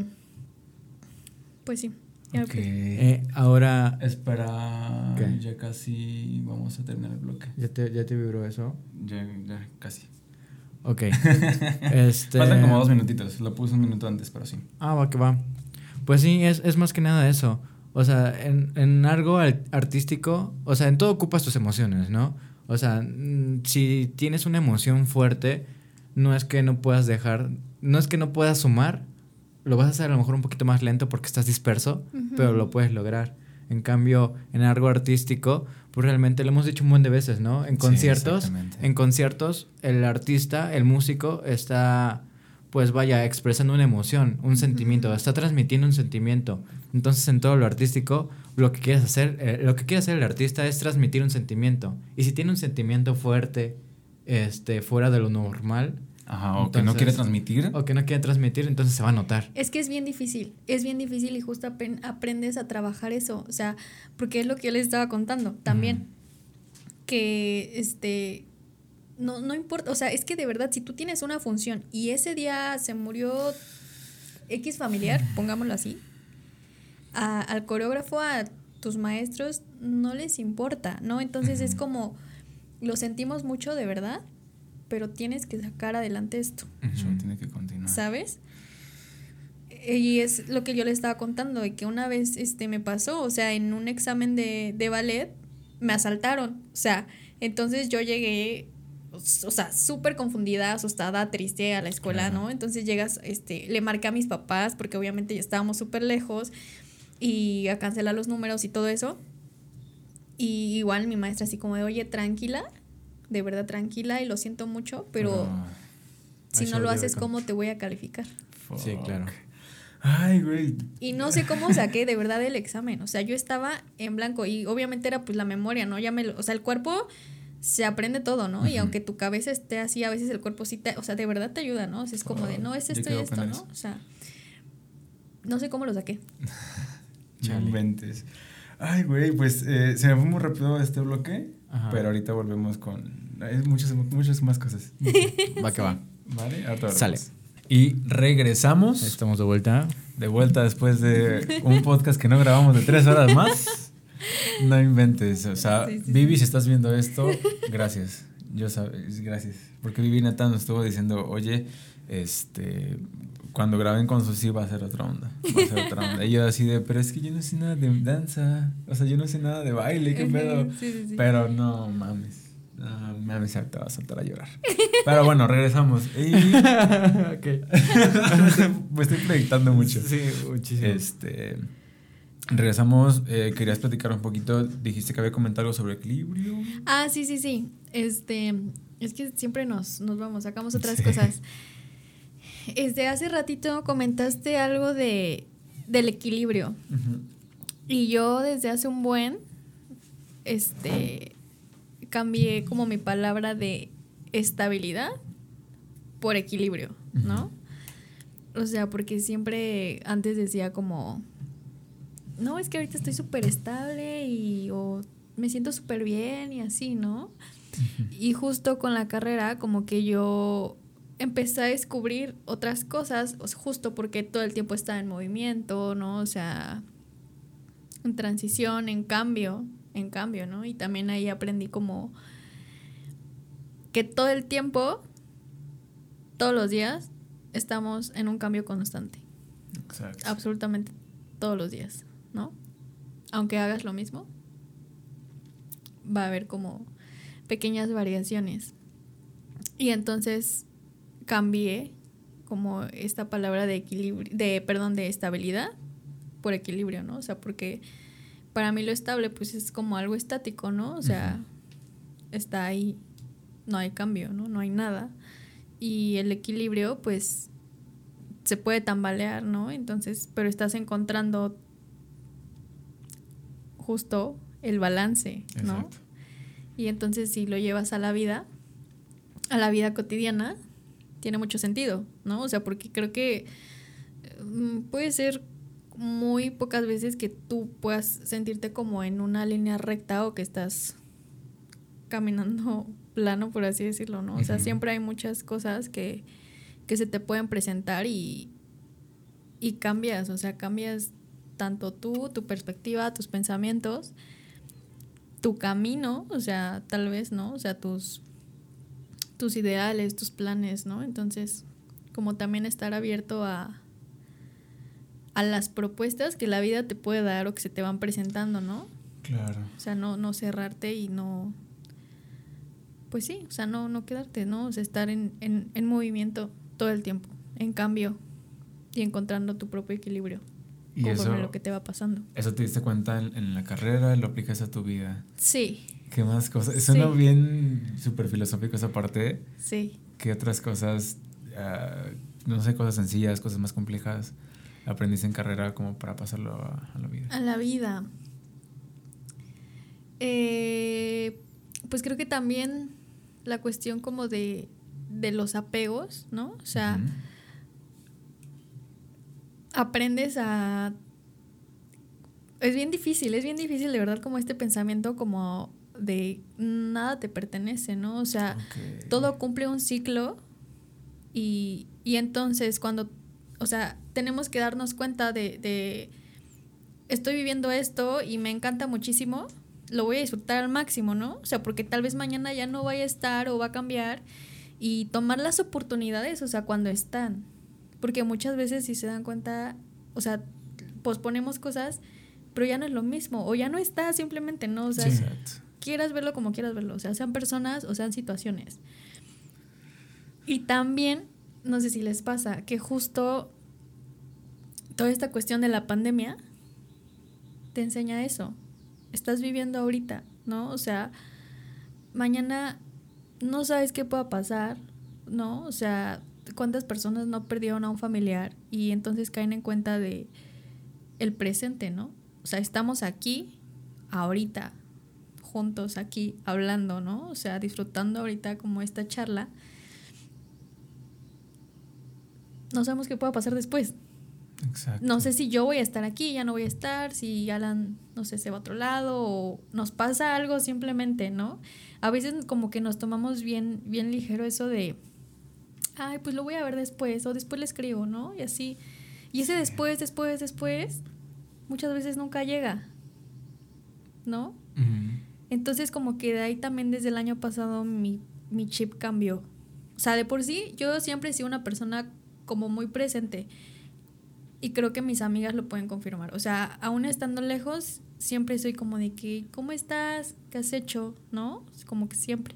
pues sí. ya Ok. Eh, ahora, Espera, ¿Qué? ya casi vamos a terminar el bloque. ¿ya te, ¿ya te vibró eso? Ya, ya, casi. Ok. (laughs) este... Faltan como dos minutitos. Lo puse un minuto antes, pero sí. Ah, va que va. Pues sí, es, es más que nada eso. O sea, en, en algo al- artístico, o sea, en todo ocupas tus emociones, ¿no? O sea, mm, si tienes una emoción fuerte, no es que no puedas dejar, no es que no puedas sumar, lo vas a hacer a lo mejor un poquito más lento porque estás disperso, pero lo puedes lograr. En cambio, en algo artístico, pues realmente lo hemos dicho un buen de veces, ¿no? En conciertos, en conciertos, el artista, el músico, está, pues vaya, expresando una emoción, un sentimiento, está transmitiendo un sentimiento. Entonces, en todo lo artístico, lo que quieres hacer, eh, lo que quiere hacer el artista es transmitir un sentimiento. Y si tiene un sentimiento fuerte, este, fuera de lo normal, Ajá, o que no Entonces- quiere transmitir. o que no quiere transmitir, entonces se va a notar. Es que es bien difícil, es bien difícil y justo apren- aprendes a trabajar eso, o sea, porque es lo que yo les estaba contando también, que este, no, no importa, o sea, es que de verdad, si tú tienes una función y ese día se murió X familiar, pongámoslo así, a- al coreógrafo, a tus maestros, no les importa, ¿no? Entonces es como, lo sentimos mucho de verdad, pero tienes que sacar adelante esto. Ujú. tiene que continuar. ¿sabes? Eh, Y es lo que yo le estaba contando, de que una vez este, me pasó, o sea, en un examen de, de ballet me asaltaron, o sea, entonces yo llegué, o sea, súper confundida, asustada, triste a la escuela, Claro. ¿no? Entonces llegas, este, le marqué a mis papás, porque obviamente ya estábamos súper lejos, y a cancelar los números y todo eso. Y igual mi maestra así como de, oye, tranquila, de verdad tranquila, y lo siento mucho, pero si Eso no lo haces, ¿cómo te voy a calificar? Sí, claro. Ay, güey. Y no sé cómo saqué de verdad el examen. O sea, yo estaba en blanco y obviamente era pues la memoria, ¿no? Ya me lo- o sea, el cuerpo se aprende todo, ¿no? Y aunque tu cabeza esté así, a veces el cuerpo sí te, o sea, de verdad te ayuda, ¿no? O sea, es como de, no, es esto y esto, ¿no? eso. O sea, No sé cómo lo saqué. (laughs) No inventes. Ay, güey, pues eh, se me fue muy rápido este bloque, Ajá. pero ahorita volvemos con hay muchas, muchas más cosas. (laughs) Va que va. ¿Vale? Ahorita Sale. Y regresamos Estamos de vuelta. de vuelta después de un podcast que no grabamos de tres horas más. No inventes. O sea, Sí, sí, Vivi, si estás viendo esto, gracias. Yo sabes, gracias. Porque Vivi Nata nos estuvo diciendo, oye, este, cuando graben con Susi va a ser otra onda. Va a ser otra onda. (laughs) Y yo así de, pero es que yo no sé nada de danza. O sea, yo no sé nada de baile, qué pedo. Sí, sí, sí. Pero no mames. No mames, te vas a saltar a llorar. Pero bueno, regresamos. Y (laughs) (laughs) me estoy proyectando mucho. Sí, muchísimo. Este. Regresamos. eh, querías platicar un poquito. Dijiste que había comentado algo sobre equilibrio. Ah, sí, sí, sí. Este, es que siempre nos, nos vamos, sacamos otras Sí. cosas. Este, hace ratito comentaste algo de, del equilibrio. Y yo desde hace un buen, este, cambié como mi palabra de estabilidad por equilibrio, ¿no? O sea, porque siempre antes decía como, no, es que ahorita estoy súper estable y o me siento súper bien y así, ¿no? Y justo con la carrera como que yo empecé a descubrir otras cosas, justo porque todo el tiempo estaba en movimiento, ¿no? O sea, en transición, en cambio, en cambio, ¿no? Y también ahí aprendí como que todo el tiempo, todos los días, estamos en un cambio constante, Exacto. absolutamente todos los días, ¿no? Aunque hagas lo mismo, va a haber como pequeñas variaciones. Y entonces cambié como esta palabra de equilibrio, de, perdón, de estabilidad por equilibrio, ¿no? O sea, porque para mí lo estable pues es como algo estático, ¿no? O sea, está ahí, no hay cambio, ¿no? No hay nada. Y el equilibrio pues se puede tambalear, ¿no? Entonces, pero estás encontrando justo el balance, ¿no? Exacto. Y entonces si lo llevas a la vida, a la vida cotidiana, tiene mucho sentido, ¿no? O sea, porque creo que mm, puede ser muy pocas veces que tú puedas sentirte como en una línea recta o que estás caminando (laughs) plano, por así decirlo, ¿no? O sea, siempre hay muchas cosas que, que se te pueden presentar y, y cambias, o sea, cambias tanto tú, tu perspectiva, tus pensamientos, tu camino, o sea, tal vez, ¿no? O sea, tus, tus ideales, tus planes, ¿no? Entonces, como también estar abierto a, a las propuestas que la vida te puede dar o que se te van presentando, ¿no? Claro. O sea, no, no cerrarte y no. Pues sí, o sea, no, no quedarte, ¿no? O sea, estar en, en, en movimiento todo el tiempo, en cambio y encontrando tu propio equilibrio Y conforme eso, lo que te va pasando. eso te diste cuenta en, en la carrera, lo aplicas a tu vida. Sí, ¿Qué más cosas? Suena Sí. bien súper filosófico esa parte. sí. ¿Qué otras cosas, ah, no sé, cosas sencillas, cosas más complejas, aprendiste en carrera como para pasarlo a, a la vida? A la vida. Eh, pues creo que también la cuestión como de, de los apegos, ¿no? O sea. Aprendes a... Es bien difícil, es bien difícil de verdad como este pensamiento como de nada te pertenece, ¿no? O sea, todo cumple un ciclo y, y entonces cuando, o sea, tenemos que darnos cuenta de, de, estoy viviendo esto y me encanta muchísimo, lo voy a disfrutar al máximo, ¿no? O sea, porque tal vez mañana ya no vaya a estar o va a cambiar y tomar las oportunidades, o sea, cuando están. Porque muchas veces si se dan cuenta, o sea, posponemos cosas, pero ya no es lo mismo, o ya no está simplemente, ¿no? O sea, Sí, quieras verlo como quieras verlo, o sea, sean personas o sean situaciones. Y también, no sé si les pasa, que justo toda esta cuestión de la pandemia te enseña eso. Estás viviendo ahorita, ¿no? O sea, mañana no sabes qué pueda pasar, ¿no? O sea, cuántas personas no perdieron a un familiar y entonces caen en cuenta de el presente, ¿no? O sea, estamos aquí, ahorita, juntos aquí, hablando, ¿no? O sea, disfrutando ahorita como esta charla. No sabemos qué pueda pasar después. Exacto. No sé si yo voy a estar aquí, ya no voy a estar, si Alan, no sé, se va a otro lado o nos pasa algo simplemente, ¿no? A veces como que nos tomamos bien, bien ligero eso de, ay, pues lo voy a ver después o después le escribo, ¿no? Y así. Y ese después, después, después, muchas veces nunca llega, ¿no? Entonces como que de ahí también desde el año pasado mi, mi chip cambió. O sea, de por sí yo siempre he sido una persona como muy presente. Y creo que mis amigas lo pueden confirmar. O sea, aún estando lejos, siempre soy como de que, ¿cómo estás? ¿Qué has hecho? ¿No? Como que siempre.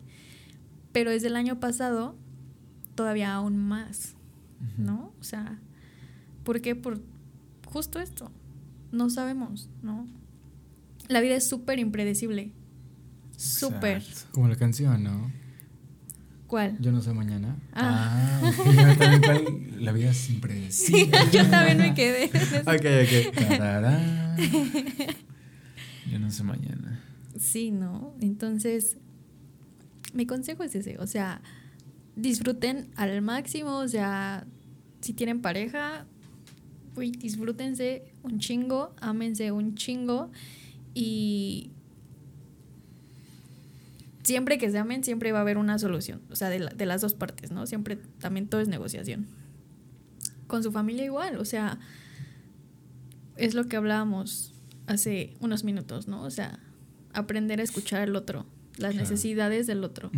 Pero desde el año pasado, todavía aún más. ¿No? O sea, ¿por qué? Por justo esto. No sabemos, ¿no? La vida es súper impredecible. Súper. Como la canción, ¿no? ¿Cuál? Yo no sé mañana. Ah. Ah. La vida es impredecible. Yo también me quedé. Ok, ok. Tarará. Yo no sé mañana. Sí, ¿no? Entonces, mi consejo es ese, o sea, disfruten al máximo, o sea, si tienen pareja, uy, disfrútense un chingo, ámense un chingo y siempre que se amen, siempre va a haber una solución, o sea, de, la- de las dos partes, ¿no? Siempre, también todo es negociación. Con su familia igual, o sea, es lo que hablábamos hace unos minutos, ¿no? O sea, aprender a escuchar al otro, las Claro. necesidades del otro.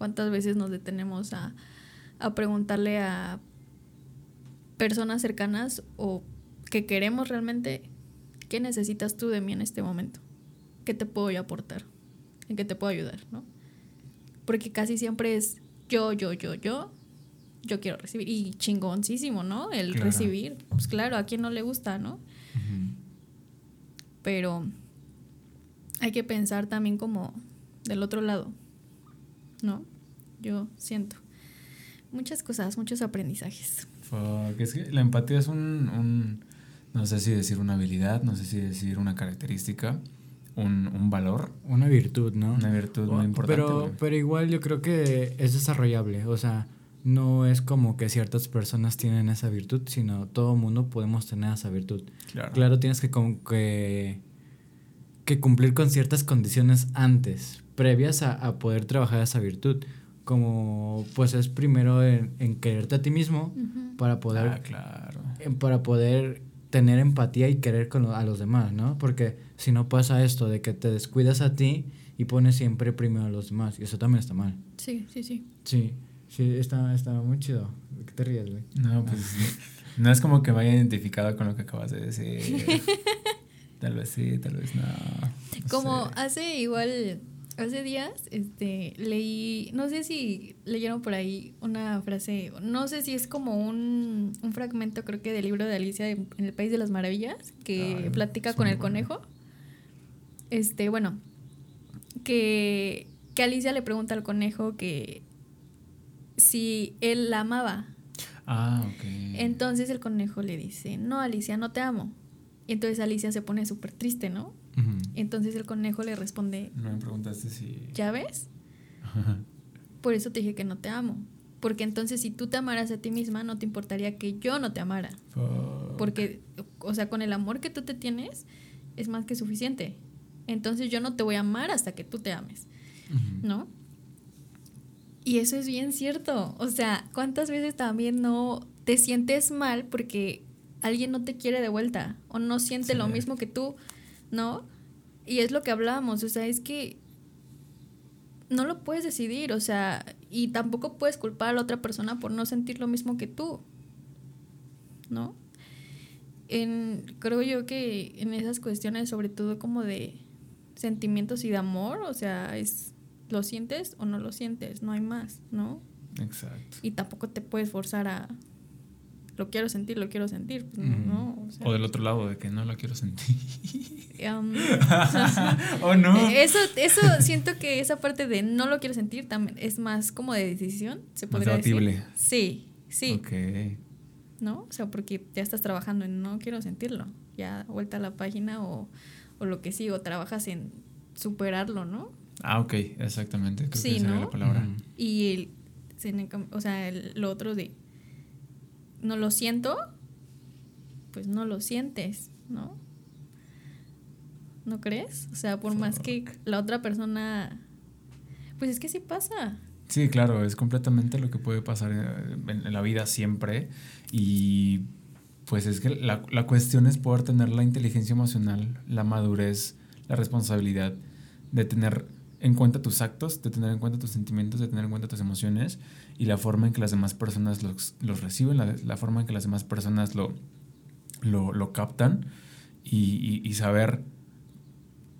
¿Cuántas veces nos detenemos a, a preguntarle a personas cercanas o que queremos realmente, ¿qué necesitas tú de mí en este momento? ¿Qué te puedo yo aportar? ¿En qué te puedo ayudar? ¿no? Porque casi siempre es yo, yo, yo, yo, yo quiero recibir. Y chingoncísimo, ¿no? El Claro. recibir. Pues claro, a quien no le gusta, ¿no? Pero hay que pensar también como del otro lado, ¿no? Yo siento muchas cosas, muchos aprendizajes. Fuck, es que la empatía es un, un- no sé si decir una habilidad, no sé si decir una característica, un, un valor, Una virtud, ¿no? una virtud muy importante. Pero, güey. pero igual yo creo que es desarrollable. O sea, no es como que ciertas personas tienen esa virtud, sino todo mundo podemos tener esa virtud. claro. Claro, tienes que, con- que, que cumplir con ciertas condiciones antes, previas a, a poder trabajar esa virtud. Como pues es primero en, en quererte a ti mismo para poder Ah, claro. para poder tener empatía y querer con lo- a los demás, ¿no? Porque si no pasa esto de que te descuidas a ti y pones siempre primero a los demás, y eso también está mal. Sí, sí, sí. Sí, sí, está, está muy chido. ¿De qué te ríes, güey? No, pues no es como que vaya identificado con lo que acabas de decir. (laughs) tal vez sí, tal vez no. no Como sé. hace igual, hace días, este, leí, no sé si leyeron por ahí una frase, no sé si es como un, un fragmento, creo que del libro de Alicia en el País de las Maravillas, que Ay, platica con el conejo. Este, bueno, que, que Alicia le pregunta al conejo que si él la amaba. Ah, ok. Entonces el conejo le dice, no, Alicia, no te amo. Y entonces Alicia se pone súper triste, ¿no? Entonces el conejo le responde, No me preguntaste si. ¿ya ves? (laughs) Por eso te dije que no te amo. Porque entonces si tú te amaras a ti misma, no te importaría que yo no te amara. Fuck. Porque, o sea, con el amor que tú te tienes, es más que suficiente. Entonces yo no te voy a amar hasta que tú te ames, ¿no? Y eso es bien cierto. O sea, ¿cuántas veces también no te sientes mal porque alguien no te quiere de vuelta o no siente Sí. lo mismo que tú, ¿no? Y es lo que hablábamos, o sea, es que no lo puedes decidir, o sea, y tampoco puedes culpar a la otra persona por no sentir lo mismo que tú, ¿no? En, creo yo que en esas cuestiones, sobre todo como de sentimientos y de amor, o sea, es lo sientes o no lo sientes, no hay más, ¿no? Exacto. Y tampoco te puedes forzar a lo quiero sentir, lo quiero sentir, pues no, o sea, O del otro lado, de que no la quiero sentir. um, (laughs) (laughs) ¿O no? Eso, eso siento que esa parte de no lo quiero sentir también es más como de decisión, se Más podría decir. debatible. Sí, sí, Ok. ¿no? O sea, porque ya estás trabajando en no quiero sentirlo, ya vuelta a la página o, o lo que sí, o trabajas en superarlo, ¿no? Ah, ok, exactamente. Creo Sí, que ¿no? la palabra. Y el, o sea, el- lo otro de no lo siento, pues no lo sientes, ¿no? ¿No crees? O sea, por más que la otra persona, pues es que sí pasa. Sí, claro, es completamente lo que puede pasar eh, en, en la vida siempre y pues es que la, la, cuestión es poder tener la inteligencia emocional, la madurez, la responsabilidad de tener en cuenta tus actos, de tener en cuenta tus sentimientos, de tener en cuenta tus emociones y la forma en que las demás personas los, los reciben, la, la, forma en que las demás personas lo, lo, lo captan y, y, saber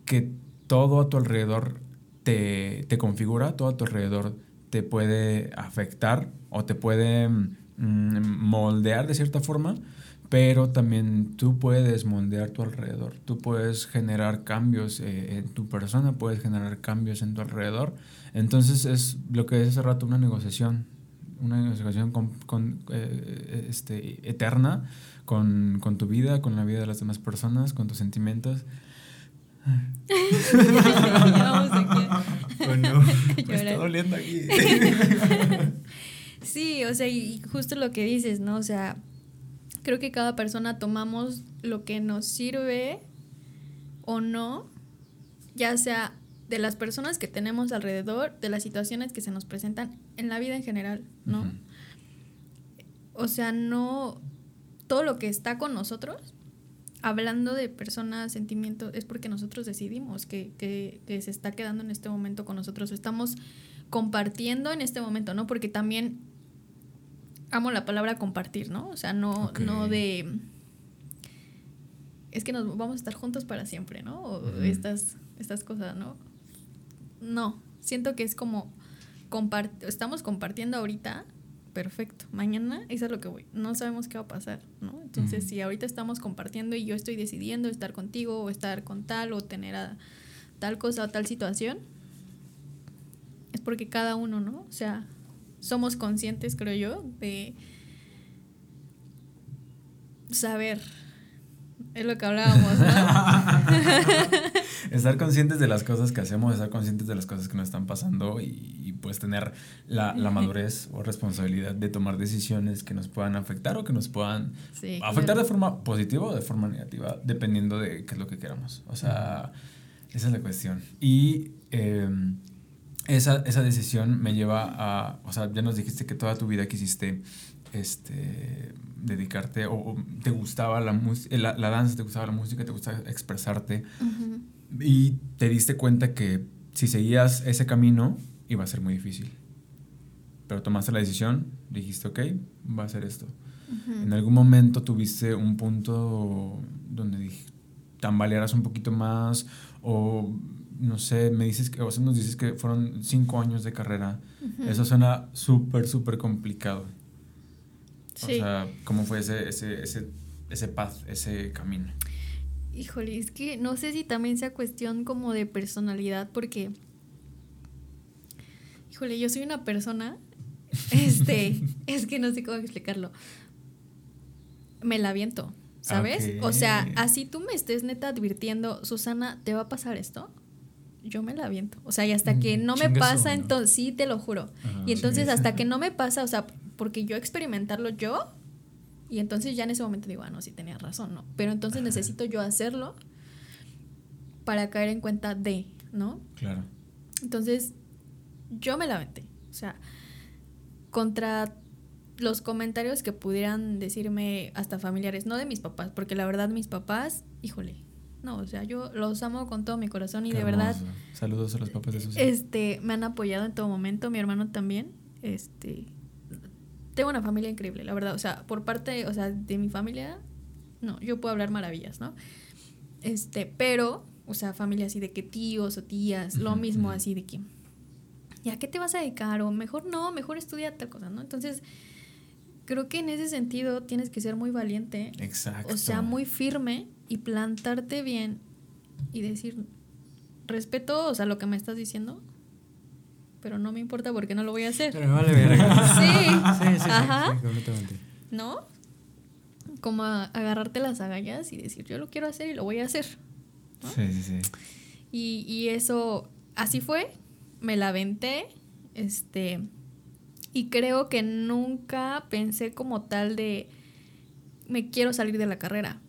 que todo a tu alrededor te, te, configura, todo a tu alrededor te puede afectar o te puede mm, moldear de cierta forma, pero también tú puedes moldear tu alrededor, tú puedes generar cambios eh, en tu persona, puedes generar cambios en tu alrededor. Entonces es lo que es hace rato una negociación, una negociación con, con, eh, este, eterna con, con, tu vida, con la vida de las demás personas, con tus sentimientos. (laughs) bueno, (laughs) me está doliendo aquí. (laughs) sí, o sea, y justo lo que dices, ¿no? O sea, creo que cada persona tomamos lo que nos sirve o no, ya sea de las personas que tenemos alrededor, de las situaciones que se nos presentan en la vida en general, ¿no? Uh -huh. O sea, no todo lo que está con nosotros, hablando de personas, sentimientos, es porque nosotros decidimos que, que, que se está quedando en este momento con nosotros, estamos compartiendo en este momento, ¿no? Porque también amo la palabra compartir, ¿no? O sea, no, okay. no de. Es que nos vamos a estar juntos para siempre, ¿no? O uh -huh. estas, estas cosas, ¿no? No. Siento que es como. Compart estamos compartiendo ahorita. Perfecto. Mañana, eso es lo que voy. No sabemos qué va a pasar, ¿no? Entonces, uh -huh. si ahorita estamos compartiendo y yo estoy decidiendo estar contigo o estar con tal o tener a tal cosa o tal situación, es porque cada uno, ¿no? O sea, somos conscientes, creo yo, de saber. Es lo que hablábamos, ¿no? (laughs) estar conscientes de las cosas que hacemos, estar conscientes de las cosas que nos están pasando y, y pues tener la, la, madurez o responsabilidad de tomar decisiones que nos puedan afectar o que nos puedan sí, afectar claro. de forma positiva o de forma negativa, dependiendo de qué es lo que queramos. O sea, esa es la cuestión. Y eh, esa, esa decisión me lleva a, o sea, ya nos dijiste que toda tu vida quisiste este, dedicarte o, o te gustaba la, la, la, danza, te gustaba la música, te gustaba expresarte uh -huh. y te diste cuenta que si seguías ese camino iba a ser muy difícil. Pero tomaste la decisión, dijiste, ok, va a ser esto. Uh -huh. En algún momento tuviste un punto donde dije, tambalearas un poquito más o no sé, me dices que, o sea, nos dices que fueron cinco años de carrera. Uh -huh. Eso suena súper, súper complicado. Sí. O sea, ¿cómo fue ese, ese, ese, ese path, ese camino? Híjole, es que no sé si también sea cuestión como de personalidad, porque, híjole, yo soy una persona, (laughs) este, es que no sé cómo explicarlo. Me la viento, ¿sabes? Okay. O sea, así tú me estés neta advirtiendo, Susana, ¿te va a pasar esto? Yo me la aviento. O sea, y hasta que no me pasa, ¿no? entonces sí, te lo juro. Y entonces sí. hasta que no me pasa, o sea, porque yo experimentarlo yo, y entonces ya en ese momento digo, ah, no, sí tenía razón, ¿no? Pero entonces Ajá. necesito yo hacerlo para caer en cuenta de, ¿no? Claro. Entonces, yo me la aventé. O sea, contra los comentarios que pudieran decirme hasta familiares, no de mis papás, porque la verdad mis papás, híjole, no, o sea, yo los amo con todo mi corazón y Qué de hermoso. verdad. Saludos a los papás de sus Este, me han apoyado en todo momento, mi hermano también. Este, tengo una familia increíble, la verdad. O sea, por parte, o sea, de mi familia, no, yo puedo hablar maravillas, ¿no? Este, pero, o sea, familia así de que tíos o tías, lo mismo así de que, ¿ya qué te vas a dedicar? O mejor no, mejor estudia tal cosa, ¿no? Entonces, creo que en ese sentido tienes que ser muy valiente. Exacto. O sea, muy firme y plantarte bien y decir, respeto, o sea, lo que me estás diciendo, pero no me importa porque no lo voy a hacer. Pero me vale verga. (laughs) sí. sí, sí, Ajá. Sí, completamente. ¿No? Como a agarrarte las agallas y decir, yo lo quiero hacer y lo voy a hacer. ¿no? Sí, sí, sí. Y, y eso, así fue, me la aventé, este, y creo que nunca pensé como tal de me quiero salir de la carrera.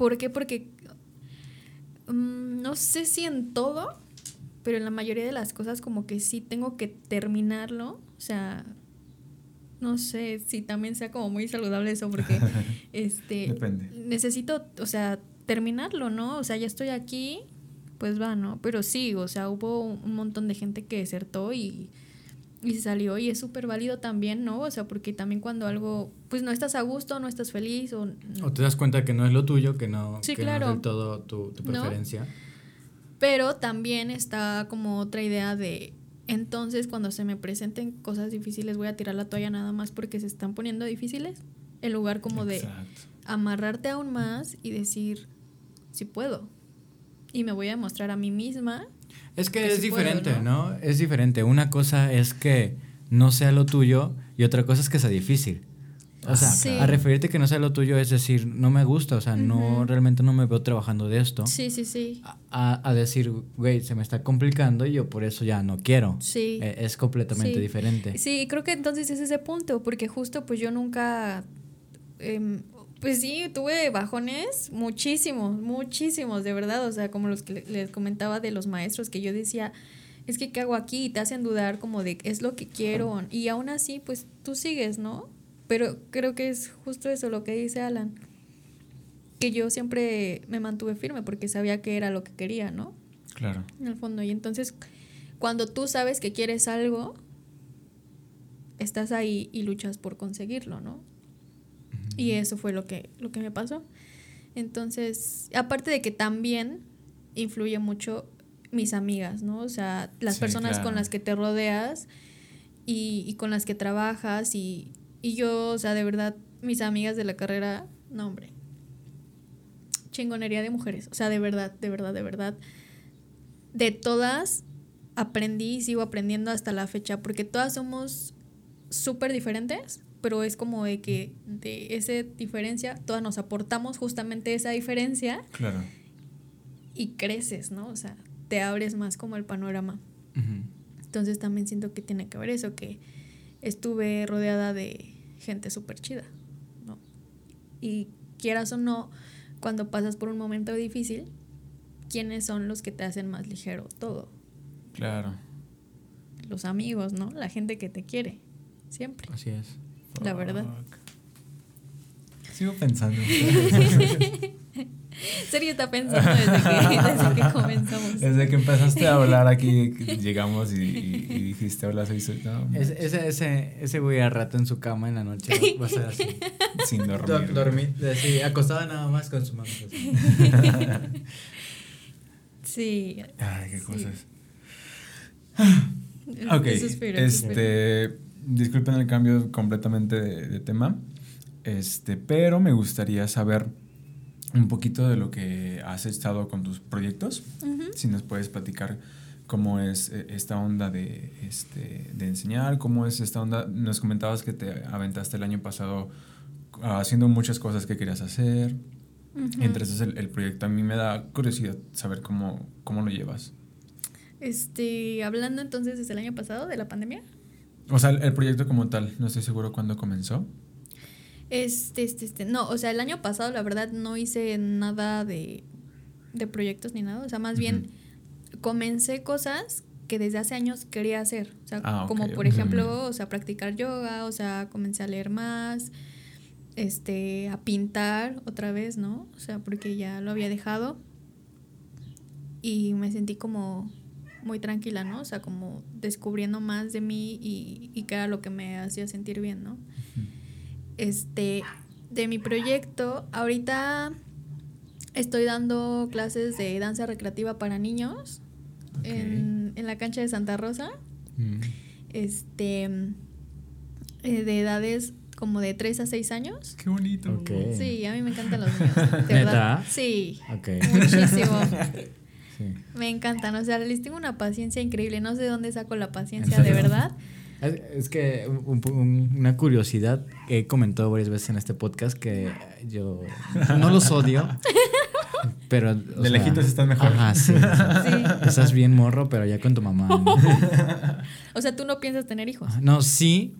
¿Por qué? Porque mm, no sé si en todo, pero en la mayoría de las cosas como que sí tengo que terminarlo. O sea, no sé si también sea como muy saludable eso, porque (laughs) este Depende. necesito, o sea, terminarlo, ¿no? O sea, ya estoy aquí, pues va, ¿no? Pero sí, o sea, hubo un montón de gente que desertó y, y se salió y es súper válido también, ¿no? O sea, porque también cuando algo, pues no estás a gusto, no estás feliz o... O te das cuenta que no es lo tuyo, que no, Sí, que claro. no es del todo tu, tu ¿No? preferencia. Pero también está como otra idea de, entonces cuando se me presenten cosas difíciles voy a tirar la toalla nada más porque se están poniendo difíciles, en lugar como de Exacto. amarrarte aún más y decir, si puedo. Y me voy a demostrar a mí misma. Es que Que es sí diferente, ¿no? ¿no? Es diferente. Una cosa es que no sea lo tuyo y otra cosa es que sea difícil. O sea, Sí. a referirte que no sea lo tuyo es decir, no me gusta, o sea, no realmente no me veo trabajando de esto. Sí, sí, sí. A, a- decir, güey, se me está complicando y yo por eso ya no quiero. Sí. Eh, es completamente Sí. diferente. Sí, creo que entonces es ese punto, porque justo pues yo nunca, em, pues sí, tuve bajones muchísimos, muchísimos, de verdad, o sea, como los que le- les comentaba de los maestros, que yo decía, es que ¿qué hago aquí? Y te hacen dudar como de, es lo que quiero, y aún así, pues tú sigues, ¿no? Pero creo que es justo eso lo que dice Alan, que yo siempre me mantuve firme porque sabía que era lo que quería, ¿no? Claro. en el fondo. Y entonces, cuando tú sabes que quieres algo, estás ahí y luchas por conseguirlo, ¿no? Y eso fue lo que, lo que me pasó. Entonces, aparte de que también influye mucho mis amigas, ¿no? O sea, las Sí, personas claro. con las que te rodeas y, y con las que trabajas y, y yo, o sea, de verdad, mis amigas de la carrera, no, hombre, chingonería de mujeres, o sea, de verdad, de verdad, de verdad de todas aprendí y sigo aprendiendo hasta la fecha, porque todas somos súper diferentes, pero es como de que de esa diferencia, todas nos aportamos justamente esa diferencia Claro. y creces, ¿no? O sea, te abres más como el panorama. Entonces también siento que tiene que ver eso, que estuve rodeada de gente súper chida, ¿no? Y quieras o no, cuando pasas por un momento difícil, ¿quiénes son los que te hacen más ligero todo? Claro. Los amigos, ¿no? La gente que te quiere, siempre. Así es. La verdad. Sigo pensando. (laughs) Serio está pensando desde que, desde que comenzamos. Desde que empezaste a hablar aquí, que (laughs) llegamos y, y- y dijiste, hola, soy... soy no, Ese, ese, ese, ese güey a rato en su cama en la noche va a ser así. (laughs) sin Do- dormir. dormir, así, acostada nada más con su mano. Sí. Ay, qué Sí. cosas. Es- Ok, suspiro, es suspiro. Disculpen el cambio completamente de, de tema, este, pero me gustaría saber un poquito de lo que has estado con tus proyectos. Si nos puedes platicar cómo es eh, esta onda de, este, de enseñar, cómo es esta onda. Nos comentabas que te aventaste el año pasado haciendo muchas cosas que querías hacer. Esos el, el proyecto a mí me da curiosidad saber cómo, cómo lo llevas. Este, hablando entonces desde el año pasado de la pandemia. O sea, el, proyecto como tal, no estoy seguro cuándo comenzó. Este, este, este. No, o sea, el año pasado la verdad no hice nada de, de proyectos ni nada. O sea, más bien comencé cosas que desde hace años quería hacer. O sea, Ah, como por ejemplo, o sea, practicar yoga, o sea, comencé a leer más, este, a pintar otra vez, ¿no? O sea, porque ya lo había dejado. Y me sentí como muy tranquila, ¿no? O sea, como descubriendo más de mí y, y que era lo que me hacía sentir bien, ¿no? Este, de mi proyecto, ahorita estoy dando clases de danza recreativa para niños en, en la cancha de Santa Rosa, Mm. este, eh, de edades como de 3 a 6 años. Qué bonito. Ok. Sí, a mí me encantan los niños. (laughs) Sí, Ok. muchísimo. (laughs) Sí. Me encantan, o sea, les tengo una paciencia increíble. No sé de dónde saco la paciencia, ¿En de verdad. Es, que un- un- una curiosidad que he comentado varias veces en este podcast que yo no los odio, (laughs) pero... De lejitos están mejor. Ajá, sí. Sí. Estás bien morro, pero ya con tu mamá. ¿no? (laughs) O sea, tú no piensas tener hijos. No, sí,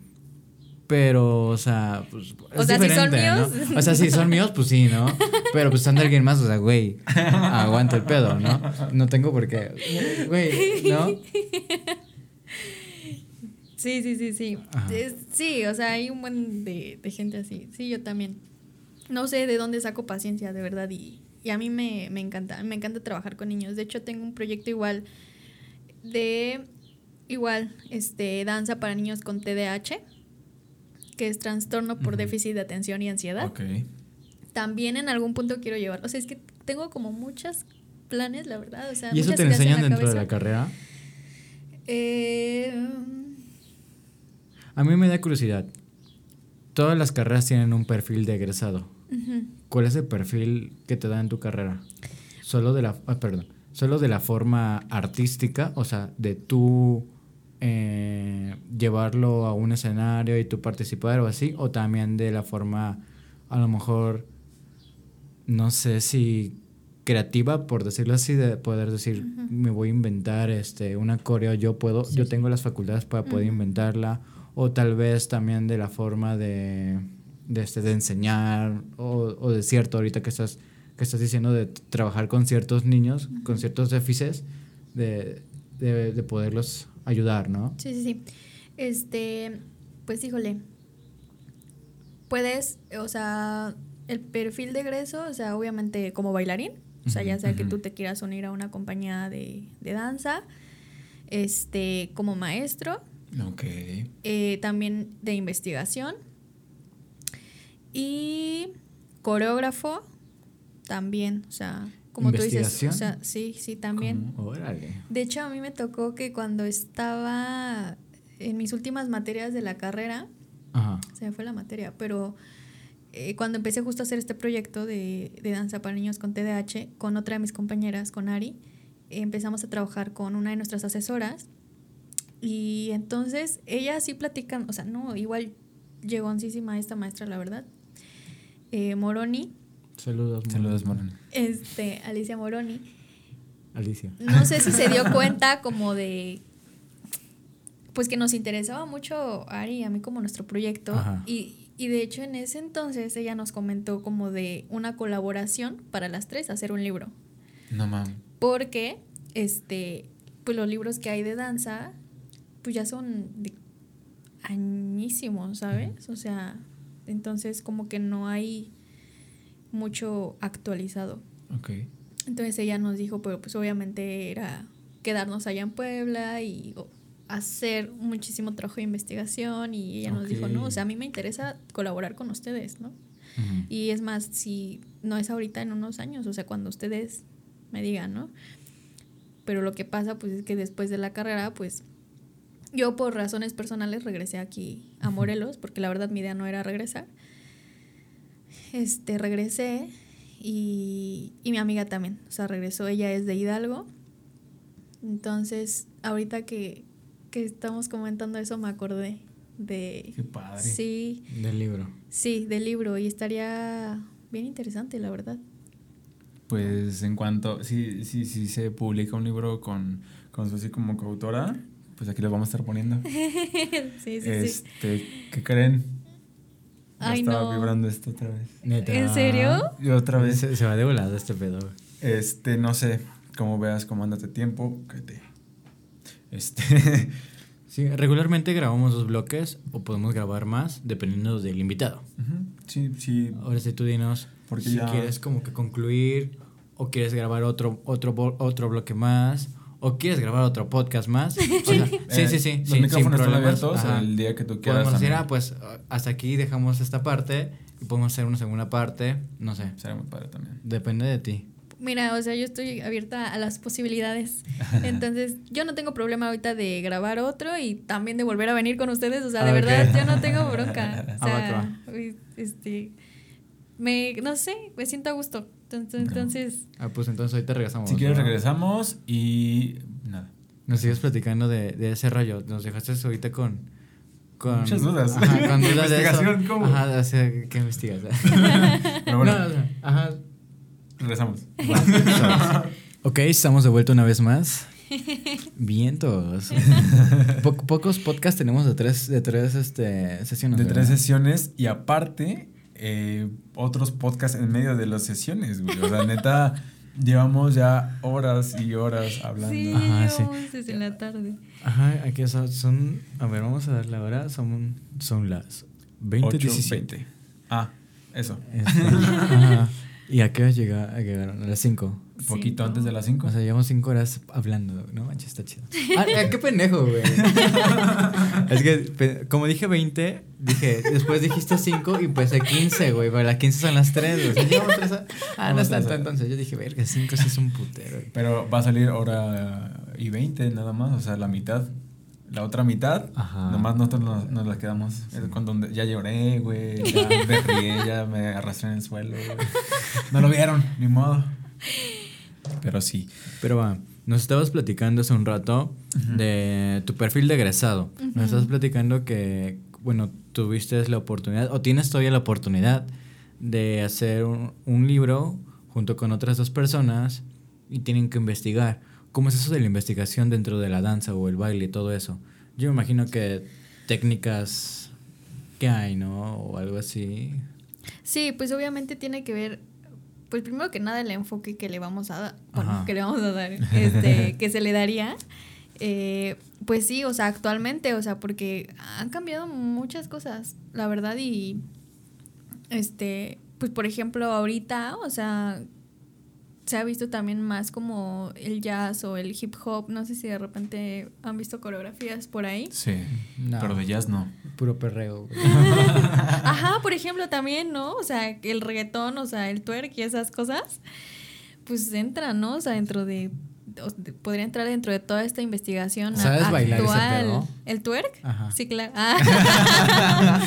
Pero, o sea, pues. O sea, si son míos. ¿no? O sea, si son míos, pues sí, ¿no? (laughs) Pero pues de alguien más, o sea, güey, aguanta el pedo, ¿no? No tengo por qué. Güey, ¿no? Sí, sí, sí, sí. Ajá. Sí, o sea, hay un buen de, de gente así. Sí, yo también. No sé de dónde saco paciencia, de verdad. Y, y a mí me, me encanta. Me encanta trabajar con niños. De hecho, tengo un proyecto igual de. Igual, este, danza para niños con TDAH, que es trastorno por déficit de atención y ansiedad. Ok. También en algún punto quiero llevar. O sea, es que tengo como muchos planes, la verdad. O sea, ¿Y eso te en enseñan dentro de la carrera? Eh, A mí me da curiosidad. Todas las carreras tienen un perfil de egresado. ¿Cuál es el perfil que te da en tu carrera? Solo de la, ah, perdón, solo de la forma artística, o sea, de tú eh, llevarlo a un escenario y tú participar o así, o también de la forma, a lo mejor, no sé si creativa, por decirlo así, de poder decir, me voy a inventar este una coreo, yo puedo, Sí, yo sí. tengo las facultades para poder inventarla, o tal vez también de la forma de, de, este, de enseñar, o, o de cierto, ahorita que estás, que estás diciendo de trabajar con ciertos niños, con ciertos déficits, de, de, de poderlos ayudar, ¿no? Sí, sí, sí. Este, pues híjole. Puedes, o sea, el perfil de egreso, o sea, obviamente como bailarín, o sea, ya sea que tú te quieras unir a una compañía de, de danza, este, como maestro, Ok. eh, también de investigación y coreógrafo también, o sea, como tú dices, o sea, sí, sí, también. Órale. De hecho, a mí me tocó que cuando estaba en mis últimas materias de la carrera, Ajá. se me fue la materia, pero eh, cuando empecé justo a hacer este proyecto de, de danza para niños con TDAH, con otra de mis compañeras, con Ari, eh, empezamos a trabajar con una de nuestras asesoras. Y entonces ella sí platican, o sea, no, igual llegoncísima esta maestra, la verdad. Eh, Moroni, Saludos. Moni. Saludos, Morón. este, Alicia Moroni. Alicia. no sé si se dio cuenta como de pues que nos interesaba mucho a Ari y a mí como nuestro proyecto Ajá. y, y de hecho en ese entonces ella nos comentó como de una colaboración para las tres hacer un libro No mames. porque este pues los libros que hay de danza pues ya son de añísimos sabes o sea entonces como que no hay mucho actualizado Ok. entonces ella nos dijo, pero pues obviamente era quedarnos allá en Puebla y o, hacer muchísimo trabajo de investigación y ella nos dijo, no, o sea, a mí me interesa colaborar con ustedes, ¿no? Y es más, si no es ahorita en unos años, o sea, cuando ustedes me digan, ¿no? Pero lo que pasa pues es que después de la carrera, pues yo por razones personales regresé aquí a Morelos, porque la verdad mi idea no era regresar. Este, regresé y, y mi amiga también, o sea, regresó, ella es de Hidalgo. Entonces, ahorita que, que estamos comentando eso, me acordé de... Qué padre. Sí, Del libro. sí, del libro y estaría bien interesante, la verdad. Pues en cuanto, si, si, si se publica un libro con, con Susi como coautora, pues aquí lo vamos a estar poniendo. (laughs) sí, sí, sí. este, ¿qué creen? Ay, estaba no. vibrando esto otra vez. Neta. ¿En serio? Y otra vez, Se, se va de volada este pedo. este, no sé, como veas, cómo andate tiempo, que te... Este, (laughs) Sí, regularmente grabamos dos bloques o podemos grabar más dependiendo del invitado. sí, sí, Ahora sí tú dinos Porque si ya- quieres como que concluir o quieres grabar otro otro otro bloque más o quieres grabar otro podcast más. (laughs) O sea, sí, eh, sí, sí, Los sin- sin micrófonos están abiertos Ajá. el día que tú quieras. Podemos decir, ah, pues hasta aquí dejamos esta parte y podemos hacer una segunda parte, no sé, Será muy padre también. depende de ti. Mira, o sea, yo estoy abierta a las posibilidades. (laughs) Entonces, yo no tengo problema ahorita de grabar otro y también de volver a venir con ustedes. O sea, de verdad, yo no tengo bronca. (laughs) O Ah, sea, este, me, no sé, me siento a gusto. Entonces, entonces Ah, pues entonces ahorita regresamos. Si quieres ¿no? regresamos y nada. Nos sigues platicando de, de ese rollo. Nos dejaste ahorita con. con Muchas dudas. Ajá, con dudas de (laughs) eso. ¿cómo? Ajá, o sea, ¿qué investigas? Pero bueno, No, o sea, ajá. Regresamos. (laughs) ok, estamos de vuelta una vez más. Vientos. (laughs) Po- pocos podcasts tenemos de tres, de tres este, sesiones. De tres sesiones y aparte eh, otros podcasts en medio de las sesiones, güey. O sea, neta, (laughs) llevamos ya horas y horas hablando. Sí, Ajá, sí. desde la tarde. Ajá, aquí son, son. A ver, vamos a dar la hora. Son, son las 20, 8, 17. 20. Ah, eso. Este, ajá. ¿Y a qué hora llega- llegaron? A las 5. Un poquito Cinco. antes de las 5. O sea, llevamos 5 horas hablando. No manches, está chido. (laughs) Ah, qué pendejo, güey. (laughs) es que, como dije 20, dije, después dijiste 5 y pues 15, güey. Pero las 15 son las 3, güey. O sea, llevamos tres a- Ah, no es tanto entonces. Yo dije, verga, 5 sí es un putero. güey. Pero va a salir hora y 20 nada más, o sea, la mitad. La otra mitad, Ajá. nomás nosotros nos, nos la quedamos. Es cuando ya lloré, güey, ya (laughs) me ríe, ya me arrastré en el suelo. No lo vieron, ni modo. Pero sí. Pero va, nos estabas platicando hace un rato de tu perfil de egresado. Nos estabas platicando que, bueno, tuviste la oportunidad, o tienes todavía la oportunidad de hacer un, un libro junto con otras dos personas y tienen que investigar. ¿Cómo es eso de la investigación dentro de la danza o el baile y todo eso? Yo me imagino que técnicas que hay, ¿no? O algo así. Sí, pues obviamente tiene que ver, pues primero que nada el enfoque que le vamos a dar, bueno, que le vamos a dar, este, (laughs) que se le daría. Eh, pues sí, o sea, actualmente, o sea, porque han cambiado muchas cosas, la verdad, y este, pues por ejemplo, ahorita, o sea, se ha visto también más como el jazz o el hip hop, no sé si de repente han visto coreografías por ahí. Sí. No. Pero de jazz no. Puro perreo. güey. (laughs) Ajá, por ejemplo, también, ¿no? O sea, el reggaetón, o sea, el twerk y esas cosas, pues entra, ¿no? O sea, dentro de- podría entrar dentro de toda esta investigación ¿Sabes bailar ese actual. pedo? ¿El twerk? Ajá. Sí, claro. Ah.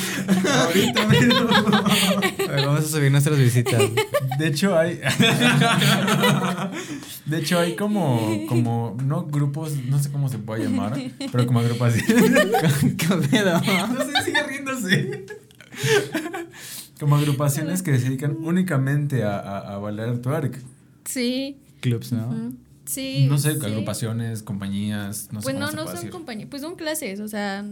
Ahorita mismo. (laughs) Vamos a subir nuestras visitas. De hecho hay (laughs) De hecho hay como como no grupos, no sé cómo se puede llamar, pero como agrupaciones. (laughs) ¿Qué pedo? No sé, sigue riéndose. Como agrupaciones que se dedican únicamente a, a, a bailar twerk. sí. Clubs, ¿no? ujú, Sí. No sé, sí. agrupaciones, compañías, no sé Pues no, no son compañías, pues son clases, o sea,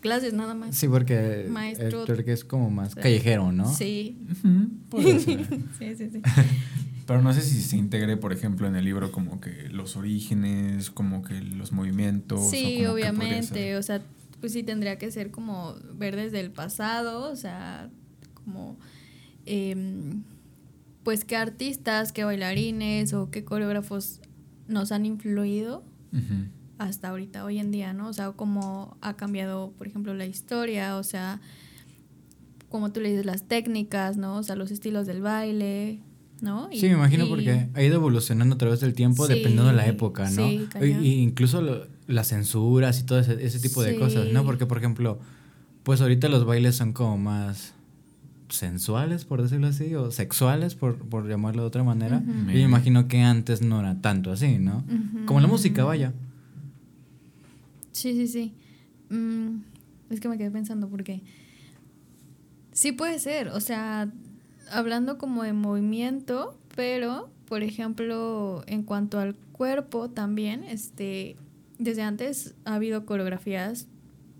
clases nada más. Sí, porque Maestro. el es como más callejero, ¿no? Sí. Ujú, puede ser. (laughs) Sí, sí, sí. (laughs) Pero no sé si se integre, por ejemplo, en el libro como que los orígenes, como que los movimientos. o Sí, obviamente, o sea, pues sí tendría que ser como ver desde el pasado, o sea, como, em, pues qué artistas, qué bailarines o qué coreógrafos nos han influido hasta ahorita, hoy en día, ¿no? O sea, cómo ha cambiado, por ejemplo, la historia, o sea, como tú le dices, las técnicas, ¿no? O sea, los estilos del baile, ¿no? Sí, me imagino y- porque ha ido evolucionando a través del tiempo Sí, dependiendo de la época, ¿no? sí, y, y incluso lo- las censuras y todo ese, ese tipo de cosas, ¿no? Porque, por ejemplo, pues ahorita los bailes son como más sensuales, por decirlo así, o sexuales, por, por llamarlo de otra manera. Ujú. Y me imagino que antes no era tanto así, ¿no? Como la música, vaya. Sí, sí, sí. Mm, es que me quedé pensando porque sí puede ser, o sea, hablando como de movimiento, pero, por ejemplo, en cuanto al cuerpo también, este, desde antes ha habido coreografías,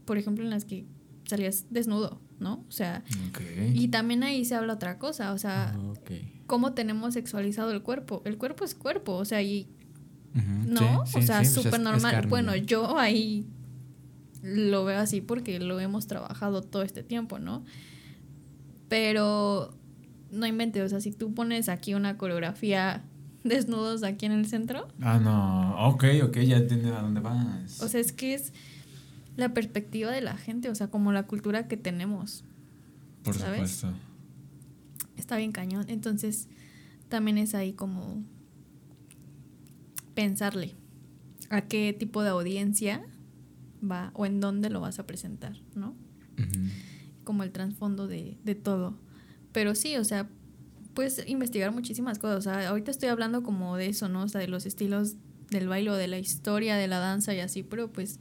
por ejemplo, en las que salías desnudo, ¿no? O sea, y también ahí se habla otra cosa, o sea, Ah, cómo tenemos sexualizado el cuerpo. El cuerpo es cuerpo, o sea, y ¿no? sí, o sí, sea, súper normal. bueno, ¿no? yo ahí lo veo así porque lo hemos trabajado todo este tiempo, ¿no? Pero no inventes, o sea, si tú pones aquí una coreografía (laughs) desnudos aquí en el centro, Ah, no. Ok, ok, ya entiendo a dónde vas. o sea, es que es la perspectiva de la gente, o sea, como la cultura que tenemos. Por ¿sabes? supuesto. Está bien cañón. Entonces, también es ahí como pensarle a qué tipo de audiencia va o en dónde lo vas a presentar, ¿no? Como el trasfondo de, de todo. Pero sí, o sea, puedes investigar muchísimas cosas. O sea, ahorita estoy hablando como de eso, ¿no? O sea, de los estilos del baile o de la historia de la danza y así, pero pues,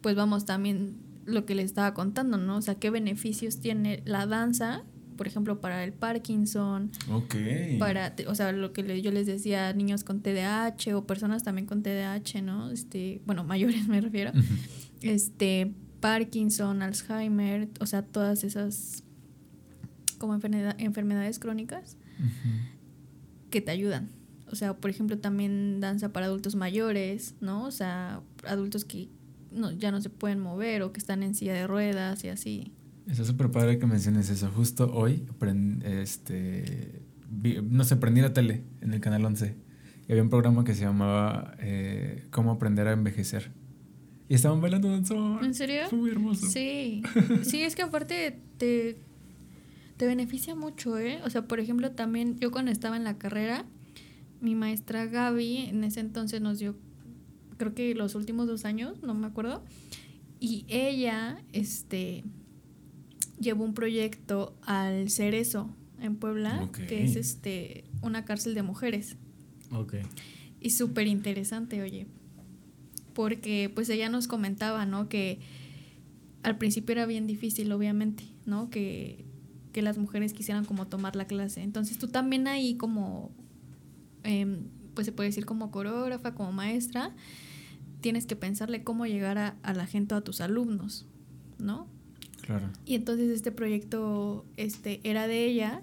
pues vamos también lo que le estaba contando, ¿no? O sea, qué beneficios tiene la danza por ejemplo, para el Parkinson, Ok. para, o sea, lo que yo les decía, niños con TDAH o personas también con TDAH, ¿no? Este, bueno, (laughs) mayores me refiero. Este, Parkinson, Alzheimer, o sea, todas esas como enfermedad- enfermedades crónicas que te ayudan. O sea, por ejemplo, también danza para adultos mayores, ¿no? O sea, adultos que no, ya no se pueden mover o que están en silla de ruedas y así. Está súper padre que menciones eso. Justo hoy, este, vi- no sé, prendí la tele en el Canal 11 y había un programa que se llamaba eh, Cómo aprender a envejecer. Y estaban bailando danzón. ¿En serio? Fue muy hermoso. Sí, (laughs) sí, es que aparte te, te beneficia mucho, ¿eh? O sea, por ejemplo, también yo cuando estaba en la carrera, mi maestra Gaby en ese entonces nos dio, creo que los últimos dos años, no me acuerdo, y ella, este, llevó un proyecto al Cerezo en Puebla, que es este una cárcel de mujeres. Ok. Y súper interesante, oye. Porque pues ella nos comentaba, ¿no? Que al principio era bien difícil, obviamente, ¿no? Que, que las mujeres quisieran como tomar la clase. Entonces tú también ahí como, em, pues se puede decir como coreógrafa, como maestra, tienes que pensarle cómo llegar a, a la gente, a tus alumnos, ¿no? Claro. Y entonces este proyecto este, era de ella,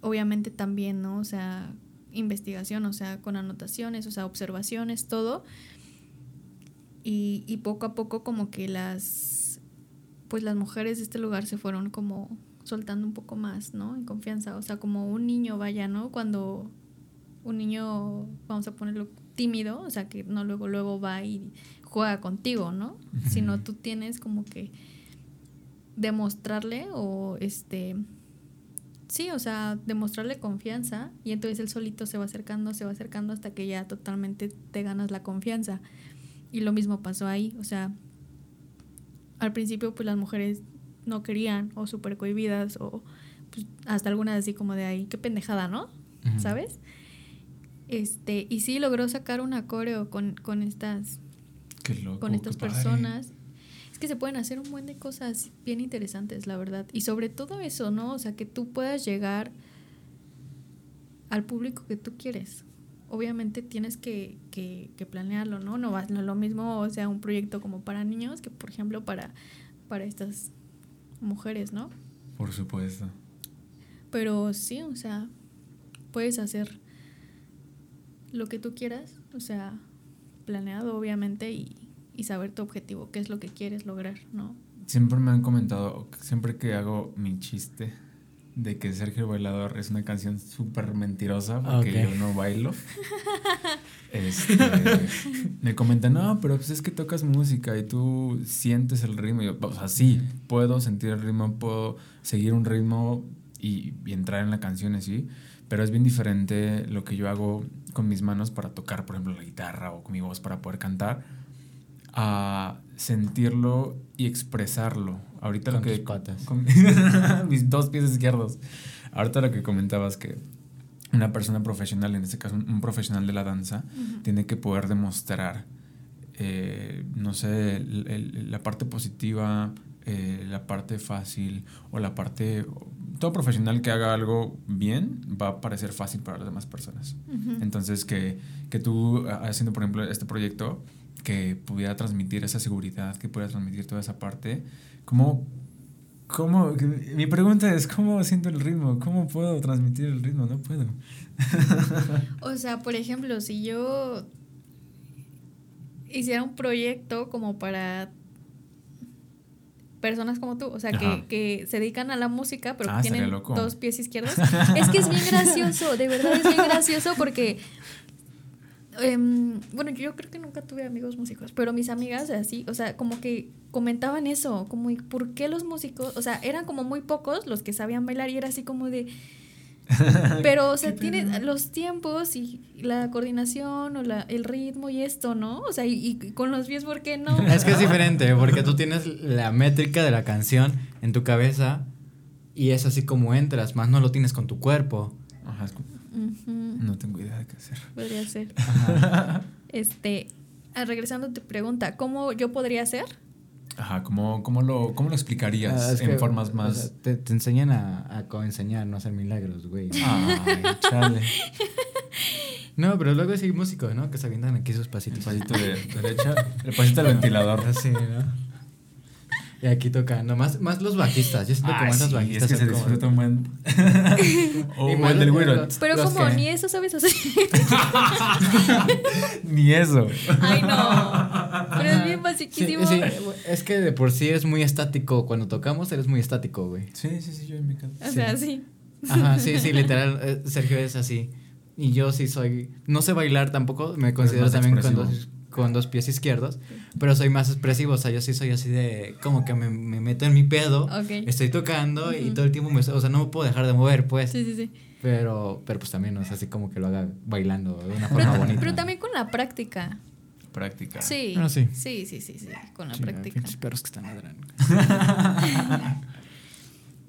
obviamente también, ¿no? O sea, investigación, o sea, con anotaciones, o sea, observaciones, todo. Y, y poco a poco como que las, pues las mujeres de este lugar se fueron como soltando un poco más, ¿no? En confianza, o sea, como un niño, vaya, ¿no? Cuando un niño, vamos a ponerlo tímido, o sea, que no luego, luego va y juega contigo, ¿no? Sino tú tienes como que demostrarle o este sí, o sea, demostrarle confianza y entonces él solito se va acercando, se va acercando hasta que ya totalmente te ganas la confianza. Y lo mismo pasó ahí, o sea, al principio pues las mujeres no querían o súper cohibidas o pues, hasta algunas así como de ahí, qué pendejada, ¿no? ¿Sabes? Este, y sí logró sacar un coreo con, con estas Qué loco. con estas qué padre. personas. Es que se pueden hacer un buen de cosas bien interesantes, la verdad. Y sobre todo eso, ¿no? O sea, que tú puedas llegar al público que tú quieres. Obviamente tienes que, que, que planearlo, ¿no? No va no es lo mismo, o sea, un proyecto como para niños que, por ejemplo, para, para estas mujeres, ¿no? Por supuesto. Pero sí, o sea, puedes hacer lo que tú quieras, o sea, planeado obviamente y, y saber tu objetivo, qué es lo que quieres lograr, ¿no? Siempre me han comentado, siempre que hago mi chiste de que Sergio Bailador es una canción súper mentirosa porque Ok. yo no bailo. (laughs) Este, me comentan, no, pero pues es que tocas música y tú sientes el ritmo. Y yo, o sea, sí, puedo sentir el ritmo, puedo seguir un ritmo y, y entrar en la canción así, pero es bien diferente lo que yo hago con mis manos para tocar, por ejemplo, la guitarra o con mi voz para poder cantar, a sentirlo y expresarlo. Ahorita Con lo que... tus patas. con- (laughs) mis dos pies izquierdos. Ahorita lo que comentabas que una persona profesional, en este caso un, un profesional de la danza, tiene que poder demostrar, eh, no sé, el- el- la parte positiva, eh, la parte fácil o la parte... Todo profesional que haga algo bien va a parecer fácil para las demás personas. Entonces, que, que tú ah, haciendo, por ejemplo, este proyecto, que pudiera transmitir esa seguridad, que pudiera transmitir toda esa parte, ¿cómo, cómo, mi pregunta es, ¿cómo siento el ritmo? ¿Cómo puedo transmitir el ritmo? No puedo. (laughs) O sea, por ejemplo, si yo hiciera un proyecto como para personas como tú, o sea, que, que se dedican a la música, pero Ah, que tienen dos pies izquierdos. (laughs) es que es bien gracioso, de verdad es bien gracioso porque, em, bueno, yo creo que nunca tuve amigos músicos, pero mis amigas así, o sea, como que comentaban eso, como, ¿y ¿por qué los músicos? O sea, eran como muy pocos los que sabían bailar y era así como de... (laughs) Pero, o sea, tiene los tiempos y la coordinación o la, el ritmo y esto, ¿no? O sea, y, y con los pies, ¿por qué no? Es que es (laughs) diferente, porque tú tienes la métrica de la canción en tu cabeza y es así como entras, más no lo tienes con tu cuerpo. Ajá, es como, no tengo idea de qué hacer. Podría ser. Este, ah, regresando a tu pregunta, ¿cómo yo podría hacer? Ajá, ¿cómo, cómo, lo, cómo lo explicarías Ah, en que, formas o más... sea, te, te enseñan a, a cómo enseñar, no a hacer milagros, güey. (laughs) Ay, chale. No, pero luego sí hay músicos, ¿no? Que se avientan aquí sus El pasitos. pasito de derecha, el pasito del ventilador. Así, ¿no? Y aquí tocando, más, más los bajistas. Yo siento que Ah, más los sí, bajistas es que se como- disfruta un buen... (laughs) (laughs) o Y buen del los- Pero como que- ni eso sabes hacer. Ni eso. Ay, no. Pero es bien Sí, basiquísimo. sí, es que de por sí es muy estático. Cuando tocamos, eres muy estático, güey. Sí, sí, sí, yo en mi casa. O sea, sí. Ajá, sí, sí, (laughs) literal. eh, Sergio es así. Y yo sí soy. No sé bailar tampoco. Me considero también con dos, con dos pies izquierdos. Pero soy más expresivo. O sea, yo sí soy así de. Como que me, me meto en mi pedo. Ok. Estoy tocando y Ujú. todo el tiempo me. O sea, no me puedo dejar de mover, pues. Sí, sí, sí. Pero, pero pues también no es así como que lo haga bailando de una Pero, forma bonita. pero también con la práctica. Práctica. Sí. Ah, sí. Sí, sí, sí, sí. Con la Sí, práctica. pinches perros que están ladrando. (laughs)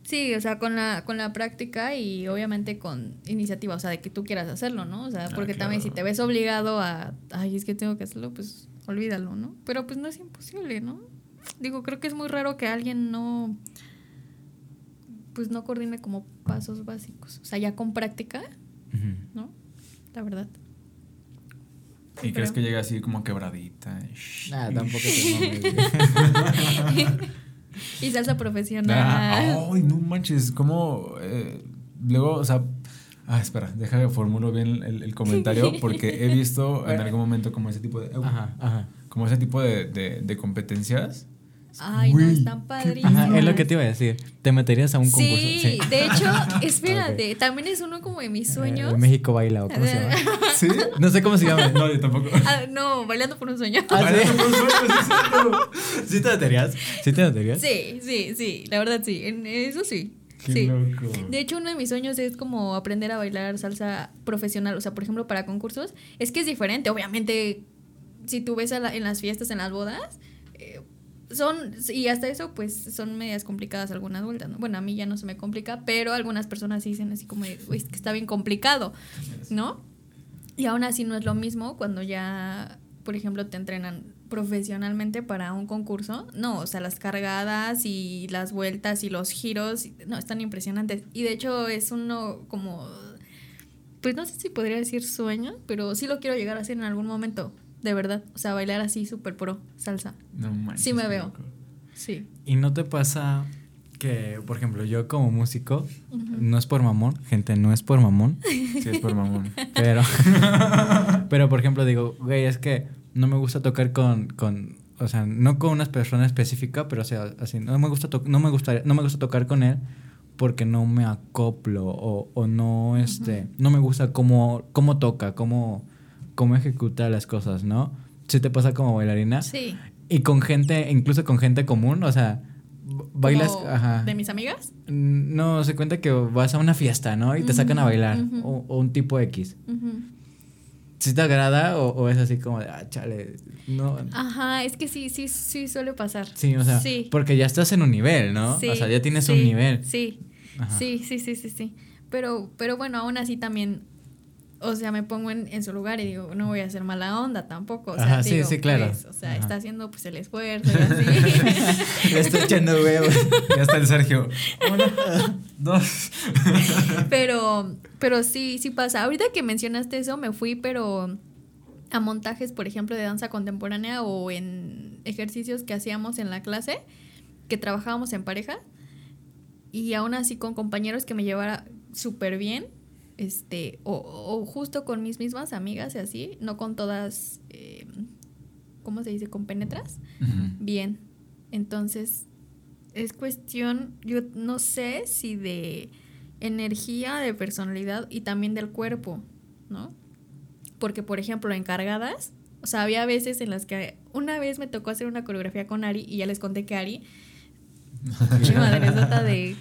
Sí, o sea, con la, con la práctica y obviamente con iniciativa, o sea, de que tú quieras hacerlo, ¿no? O sea, Ah, porque también si te ves obligado a, ay, es que tengo que hacerlo, pues olvídalo, ¿no? Pero pues no es imposible, ¿no? Digo, creo que es muy raro que alguien no, pues no coordine como pasos básicos. O sea, ya con práctica. ¿no? La verdad. ¿Y crees que llega así como quebradita? Nah, tampoco. (laughs) (laughs) Y salsa profesional. Ah, Ay, no manches, como eh, luego, o sea, ah, espera, deja que formulo bien el, el comentario (laughs) porque he visto en algún momento como ese tipo de, Ajá, ajá. como ese tipo de, de, de competencias. Ay, no, están padrísimos. Ajá, es lo que te iba a decir. ¿Te meterías a un concurso? Sí, de hecho, (laughs) espérate, también es uno como de mis sueños. Eh, México baila o cómo se llama. (laughs) ¿Sí? No sé cómo se llama. (laughs) No, yo tampoco. Ah, no, bailando por un sueño. Ah, Ay, ¿sí? no, no, no, no. ¿Sí te meterías? ¿Sí te meterías? Sí, sí, sí, la verdad sí, en eso sí. Qué sí. loco. De hecho, uno de mis sueños es como aprender a bailar salsa profesional, o sea, por ejemplo, para concursos. Es que es diferente, obviamente, si tú ves a la- en las fiestas, en las bodas, eh, son, y hasta eso, pues son medias complicadas algunas vueltas, ¿no? Bueno, a mí ya no se me complica, pero algunas personas dicen así como, "Uy, que está bien complicado, ¿no? Y aún así no es lo mismo cuando ya, por ejemplo, te entrenan profesionalmente para un concurso. No, o sea, las cargadas y las vueltas y los giros, no, están impresionantes. Y de hecho es uno como, pues no sé si podría decir sueño, pero sí lo quiero llegar a hacer en algún momento, de verdad. O sea, bailar así súper pro, salsa. No manches. Sí me veo. loco. Sí. ¿Y no te pasa que, por ejemplo, yo como músico, no es por mamón, gente, no es por mamón, Sí, es por mamón. (laughs) pero, (laughs) pero por ejemplo, digo, güey, es que no me gusta tocar con, con o sea, no con una persona específica, pero o sea, así, no me gusta, no me gustaría, no me gusta tocar con él porque no me acoplo o, o no, este, no me gusta cómo, cómo toca, cómo, cómo ejecuta las cosas, ¿no? Si te pasa como bailarina. Sí. Y con gente, incluso con gente común, o sea, bailas, ajá. ¿De mis amigas? No, se cuenta que vas a una fiesta, ¿no? Y te sacan a bailar, o, o un tipo X. Ujú. ¿Sí te agrada o, o es así como de, ah, chale, no? Ajá, es que sí, sí, sí suele pasar. Sí, o sea, Sí. porque ya estás en un nivel, ¿no? Sí, o sea, ya tienes sí, un nivel. Sí, Ajá. sí, sí, sí, sí, sí. Pero, pero bueno, aún así también, o sea, me pongo en, en su lugar y digo, no voy a hacer mala onda tampoco. O sea, Ajá, sí, digo, sí, claro. pues, o sea, Ajá. está haciendo pues el esfuerzo y así. (laughs) Le estoy echando huevos. Ya está el Sergio. Uno, (laughs) dos. pero, pero sí, sí pasa. Ahorita que mencionaste eso, me fui, pero a montajes, por ejemplo, de danza contemporánea o en ejercicios que hacíamos en la clase, que trabajábamos en pareja, y aún así con compañeros que me llevara súper bien, este, o, o justo con mis mismas amigas y así, no con todas, eh, ¿cómo se dice? Con penetras, bien. Entonces, es cuestión, yo no sé si de energía, de personalidad y también del cuerpo, ¿no? Porque, por ejemplo, en cargadas, o sea, había veces en las que una vez me tocó hacer una coreografía con Ari y ya les conté que Ari, (laughs) pinche madresota de,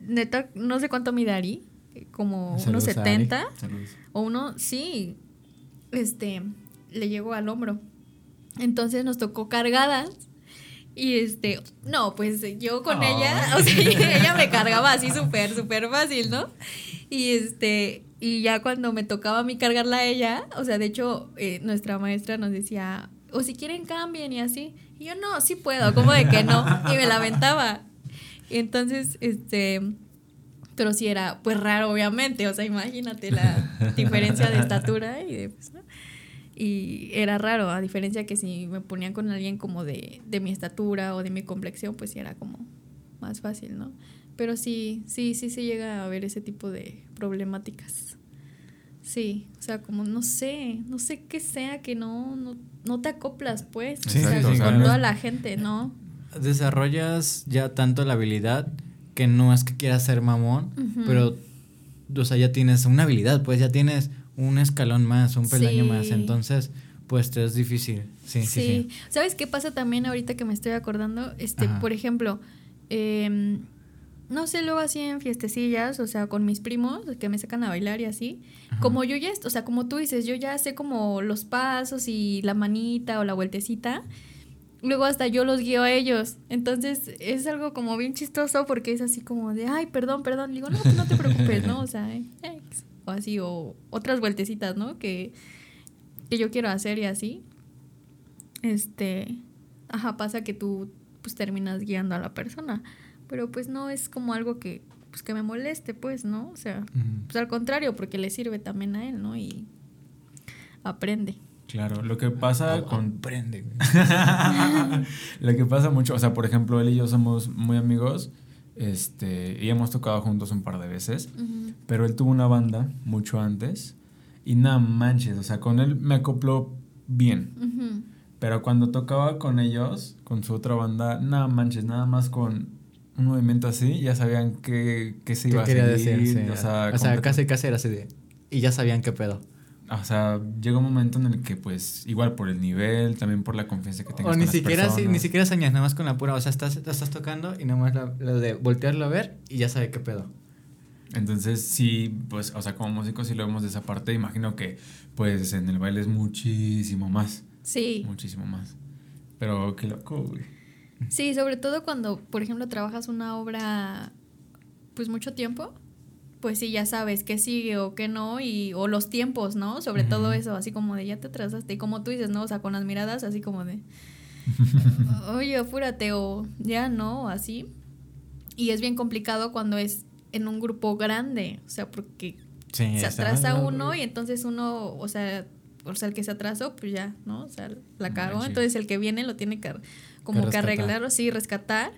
neta, no sé cuánto mide Ari, como unos Saludos Ari. 70 Saludos. o uno, sí, este, le llegó al hombro. Entonces nos tocó cargadas. Y este, no, pues yo con Ay. ella, o sea, (laughs) ella me cargaba así súper, súper fácil, ¿no? Y este, y ya cuando me tocaba a mí cargarla a ella, o sea, de hecho, eh, nuestra maestra nos decía, o si quieren cambien y así. Y yo, no, sí puedo, como de que no? Y me lamentaba. Y entonces, este, pero sí era, pues raro, obviamente, o sea, imagínate la (laughs) diferencia de estatura y de, pues, ¿no? Y era raro, a diferencia que si me ponían con alguien como de, de mi estatura o de mi complexión, pues sí era como más fácil, ¿no? Pero sí, sí, sí se llega a ver ese tipo de problemáticas. Sí, o sea, como no sé, no sé qué sea que no, no, no te acoplas, pues, Sí, o sea, sea, con toda la gente, ¿no? Desarrollas ya tanto la habilidad que no es que quieras ser mamón, pero, o sea, ya tienes una habilidad, pues ya tienes un escalón más, un peldaño Sí. más, entonces, pues te es difícil. Sí, sí, sí. ¿Sabes qué pasa también ahorita que me estoy acordando? Este, Ajá. por ejemplo, em, no sé, luego así en fiestecillas, o sea, con mis primos que me sacan a bailar y así. Ajá. Como yo ya, o sea, como tú dices, yo ya sé como los pasos y la manita o la vueltecita. Luego hasta yo los guío a ellos. Entonces es algo como bien chistoso porque es así como de, ay, perdón, perdón. Le digo, no, pues no te preocupes, ¿no? O sea, eh, o así, o otras vueltecitas, ¿no? Que, que yo quiero hacer y así. Este, ajá, pasa que tú pues terminas guiando a la persona. Pero pues no es como algo que, pues, que me moleste, pues, ¿no? O sea, pues al contrario, porque le sirve también a él, ¿no? Y aprende. Claro, lo que pasa Oh, con Aprende, güey. (laughs) Lo que pasa mucho, o sea, por ejemplo, él y yo somos muy amigos, este, y hemos tocado juntos un par de veces, pero él tuvo una banda mucho antes y nada manches, o sea, con él me acopló bien, pero cuando tocaba con ellos, con su otra banda, nada manches, nada más con un movimiento así, ya sabían qué, qué se ¿Qué iba a quería seguir, decir? Sí. o sea, o sea casi, casi era así de... Y ya sabían qué pedo. O sea, llega un momento en el que pues igual por el nivel, también por la confianza que tengas O con ni las siquiera, sí, personas. ni siquiera señas, nada más con la pura... O sea, estás, estás tocando y nada más lo de voltearlo a ver y ya sabe qué pedo. Entonces, sí, pues, o sea, como músicos sí lo vemos de esa parte, imagino que, pues, en el baile es muchísimo más, Sí, muchísimo más. Pero qué loco, güey. sí, sobre todo cuando, por ejemplo, trabajas una obra, pues mucho tiempo, pues sí, ya sabes qué sigue o qué no, y, o los tiempos, ¿no? Sobre todo eso, así como de ya te atrasaste, y como tú dices, ¿no? O sea, con las miradas así como de, (laughs) oye, apúrate, o ya no, así. Y es bien complicado cuando es en un grupo grande, o sea, porque Sí, se atrasa uno y entonces uno, o sea, o sea, el que se atrasó, pues ya, ¿no? O sea, la No cagó. Entonces el que viene lo tiene que como que, arreglar o sí, rescatar